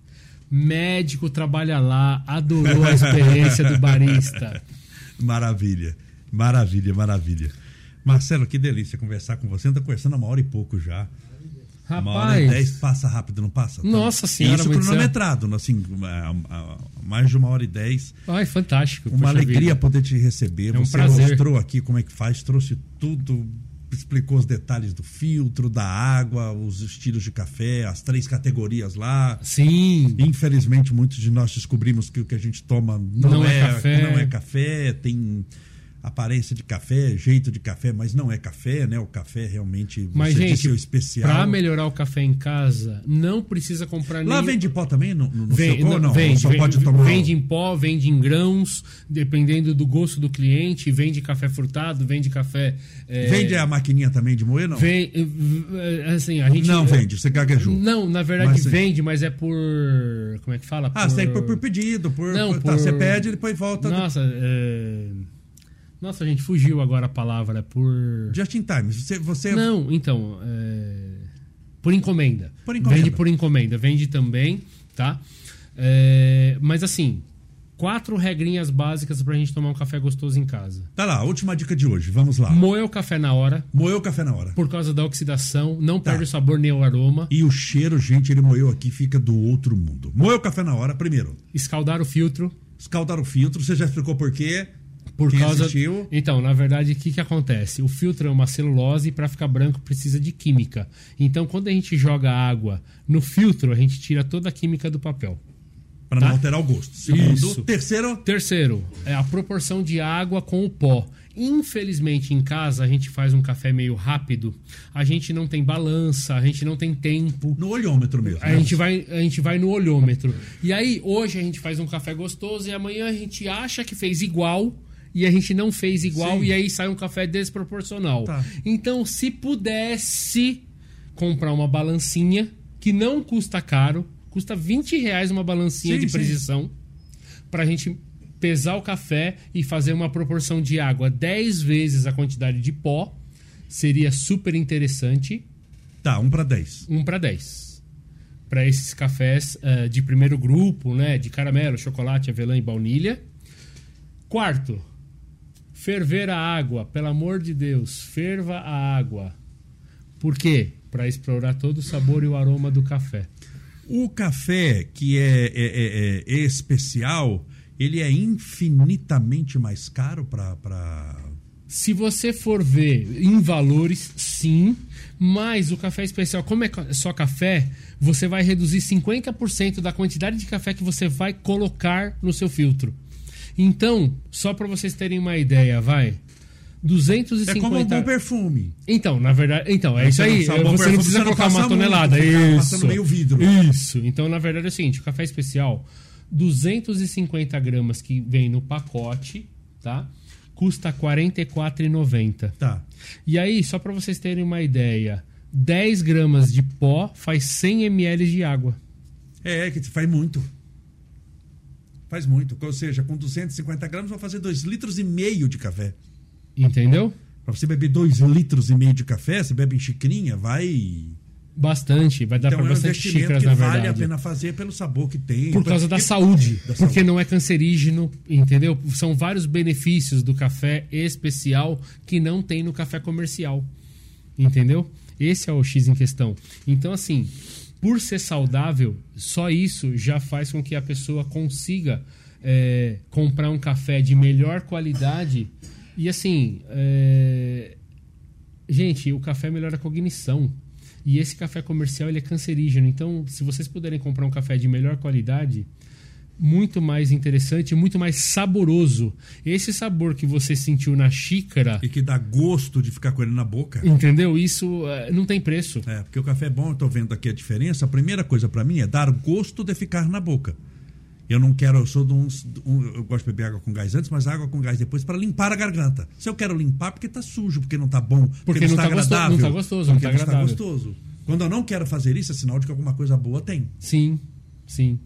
Médico trabalha lá, adorou a *laughs* experiência do barista. Maravilha, maravilha, maravilha. Marcelo, que delícia conversar com você. Anda conversando há uma hora e pouco já. Uma hora e Rapaz, dez passa rápido, não passa? Nossa Senhora, Isso cronometrado, assim, a- a- mais de uma hora e dez. ai, fantástico. Uma alegria vida. poder te receber. É um Você prazer. mostrou aqui como é que faz, trouxe tudo, explicou os detalhes do filtro, da água, os estilos de café, as três categorias lá. Sim, Infelizmente, muitos de nós descobrimos que o que a gente toma não, Não é é, café. não é café, tem aparência de café, jeito de café, mas não é café, né? O café realmente Mas, você gente, disse, é o especial. Pra melhorar o café em casa, não precisa comprar Lá vende pó também no, no, Vende, seu pó, não? vende, Só vende, pode tomar. vende em pó, vende em grãos, dependendo do gosto do cliente, vende café frutado, vende café. é, Vende a maquininha também de moer, não? vem- é, assim, a gente. Não vende, você gaguejou. Não, na verdade Mas, vende, mas é por. Como é que fala? Ah, você tem que pôr por pedido, por, Não, por- tá, por- você pede e depois volta. Nossa, é... Nossa, gente, fugiu agora a palavra. Por. Just in time. Você, você Não, então. é, Por encomenda. Por encomenda. Vende por encomenda. Vende também, tá? É, Mas assim, quatro regrinhas básicas pra gente tomar um café gostoso em casa. Tá lá, última dica de hoje. Vamos lá. Moer o café na hora, Moeu o café na hora. por causa da oxidação, não Tá. perde o sabor nem o aroma. E o cheiro, gente, ele moeu aqui, fica do outro mundo. Moeu o café na hora, primeiro. Escaldar o filtro. Escaldar o filtro, você já explicou por quê? Por Quem causa. assistiu? Então, na verdade, o que, que acontece? O filtro é uma celulose e para ficar branco precisa de química. Então, quando a gente joga água no filtro, a gente tira toda a química do papel. Pra Tá. não alterar o gosto. Segundo. Isso. Terceiro, Terceiro, é a proporção de água com o pó. Infelizmente, em casa, a gente faz um café meio rápido. A gente não tem balança, a gente não tem tempo. no olhômetro mesmo. A né? gente, vai, a gente vai no olhômetro. E aí, hoje a gente faz um café gostoso e amanhã a gente acha que fez igual e a gente não fez igual Sim. e aí sai um café desproporcional. Tá. Então, se pudesse comprar uma balancinha que não custa caro, custa 20 reais uma balancinha Sim, de precisão. para a gente pesar o café e fazer uma proporção de água 10 vezes a quantidade de pó. Seria super interessante. Tá, um para 10. 1 para 10. Para esses cafés eh, de primeiro grupo, né? De caramelo, chocolate, avelã e baunilha. Quarto, ferver a água. Pelo amor de Deus, ferva a água. Por quê? Para explorar todo o sabor e o aroma do café. O café, que é, é- é- é especial, ele é infinitamente mais caro para. Se você for ver em valores, sim. Mas o café especial, como é só café, você vai reduzir 50% da quantidade de café que você vai colocar no seu filtro. Então, só para vocês terem uma ideia, vai. 250. É como um bom perfume. Então, na verdade, então, é isso aí. Você não- precisa você não colocar uma muito, tonelada. Isso. meio vidro. Isso. Então, na verdade, é o seguinte: o café especial, 250 gramas que vem no pacote, tá? Custa R$ 44,90. Tá. E aí, só para vocês terem uma ideia, 10 gramas de pó faz 100 ml de água. É, que faz muito. Faz muito. Ou seja, com 250 gramas, vai fazer 2 litros e meio de café. Entendeu? Para você beber 2 litros e meio de café, você bebe em xicrinha, vai. Bastante. Vai dar então para é um bastante xícaras, que na vale verdade. a pena fazer pelo sabor que tem. Por causa da E- saúde, Da porque saúde. não é cancerígeno, entendeu? São vários benefícios do café especial que não tem no café comercial, entendeu? Esse é o X em questão. Então, assim, por ser saudável, só isso já faz com que a pessoa consiga é, comprar um café de melhor qualidade. E assim, é, gente, o café melhora a cognição. E esse café comercial ele é cancerígeno. Então, se vocês puderem comprar um café de melhor qualidade, muito mais interessante, muito mais saboroso. Esse sabor que você sentiu na xícara, E que dá gosto de ficar com ele na boca. entendeu? Isso eh, não tem preço. É, porque o café é bom, eu tô vendo aqui a diferença. A primeira coisa para mim é dar gosto de ficar na boca. Eu não quero, eu sou de uns. um- eu gosto de beber água com gás antes, mas água com gás depois para limpar a garganta. Se eu quero limpar, porque tá sujo, porque não tá bom, porque, Porque não, não está tá gosto- agradável. não tá gostoso, não porque tá não está agradável. gostoso. Quando eu não quero fazer isso, é sinal de que alguma coisa boa tem. Sim, sim.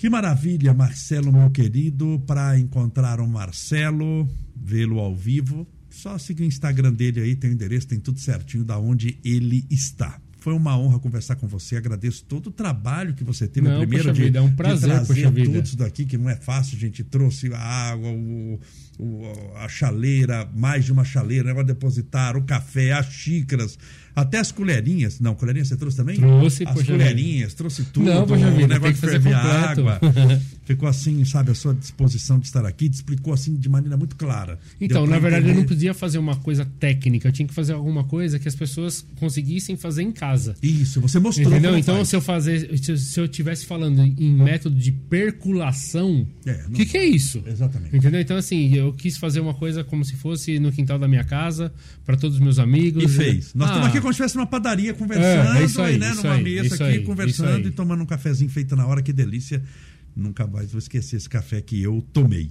Que maravilha, Marcelo, meu querido. Para encontrar o Marcelo, vê-lo ao vivo, só seguir o Instagram dele aí, tem o endereço, tem tudo certinho da onde ele está. Foi uma honra conversar com você. Agradeço todo o trabalho que você teve. Não, primeiro poxa de, vida, é um de prazer, trazer poxa vida. tudo isso daqui, que não é fácil. A gente trouxe a água, o, o- a chaleira, mais de uma chaleira, negócio de depositar, o café, as xícaras, até as colherinhas. Não, colherinhas você trouxe também? Trouxe, as colherinhas, trouxe tudo. Não, poxa vida, o negócio de ferver a água. *laughs* Ficou assim, sabe, à sua disposição de estar aqui, te explicou assim de maneira muito clara. Então, na verdade, eu não entender. podia fazer uma coisa técnica, eu tinha que fazer alguma coisa que as pessoas conseguissem fazer em casa. Isso, você mostrou. Entendeu? Então, faz. se eu fazer, se eu- se eu tivesse falando em método de perculação, É, o não- que, que é isso? Exatamente. Entendeu? Então, assim, eu quis fazer uma coisa como se fosse no quintal da minha casa, para todos os meus amigos. E fez. Nós Ah, estamos aqui como se estivesse numa padaria conversando, É, é aí, e, né, numa aí, mesa aqui aí, conversando e tomando um cafezinho feito na hora, que delícia. Nunca mais vou esquecer esse café que eu tomei.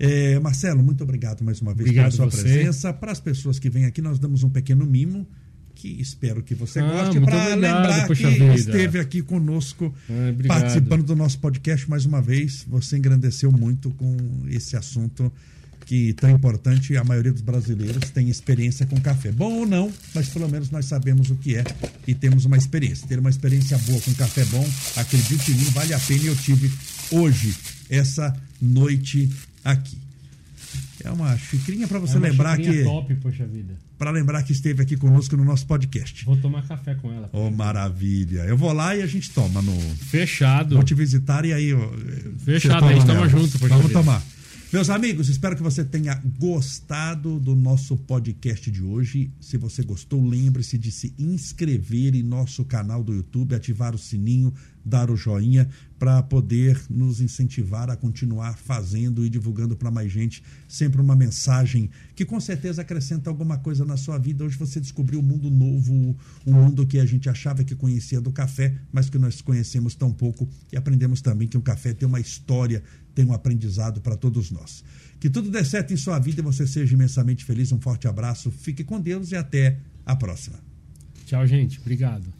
É, Marcelo, muito obrigado mais uma vez Obrigado pela sua você. presença. Para as pessoas que vêm aqui, nós damos um pequeno mimo que espero que você Ah, goste muito para lembrar que vida. esteve aqui conosco Ah, participando do nosso podcast mais uma vez. Você engrandeceu muito com esse assunto que tão importante. A maioria dos brasileiros tem experiência com café. Bom ou não, mas pelo menos nós sabemos o que é e temos uma experiência. Ter uma experiência boa com café bom, acredite em mim, vale a pena. E eu tive hoje, essa noite aqui. É uma xicrinha para você é lembrar que top, poxa vida. para lembrar que esteve aqui conosco no nosso podcast. Vou tomar café com ela. Oh, maravilha. Eu vou lá e a gente toma no Fechado. Vou te visitar e aí. ó, Fechado, a gente toma nela. junto, poxa Vamos vida. tomar. Meus amigos, espero que você tenha gostado do nosso podcast de hoje. Se você gostou, lembre-se de se inscrever em nosso canal do YouTube, ativar o sininho, dar o joinha para poder nos incentivar a continuar fazendo e divulgando para mais gente sempre uma mensagem que com certeza acrescenta alguma coisa na sua vida. Hoje você descobriu um mundo novo, um mundo que a gente achava que conhecia do café, mas que nós conhecemos tão pouco e aprendemos também que o café tem uma história, tem um aprendizado para todos nós. Que tudo dê certo em sua vida e você seja imensamente feliz. Um forte abraço, fique com Deus e até a próxima. Tchau, gente. Obrigado.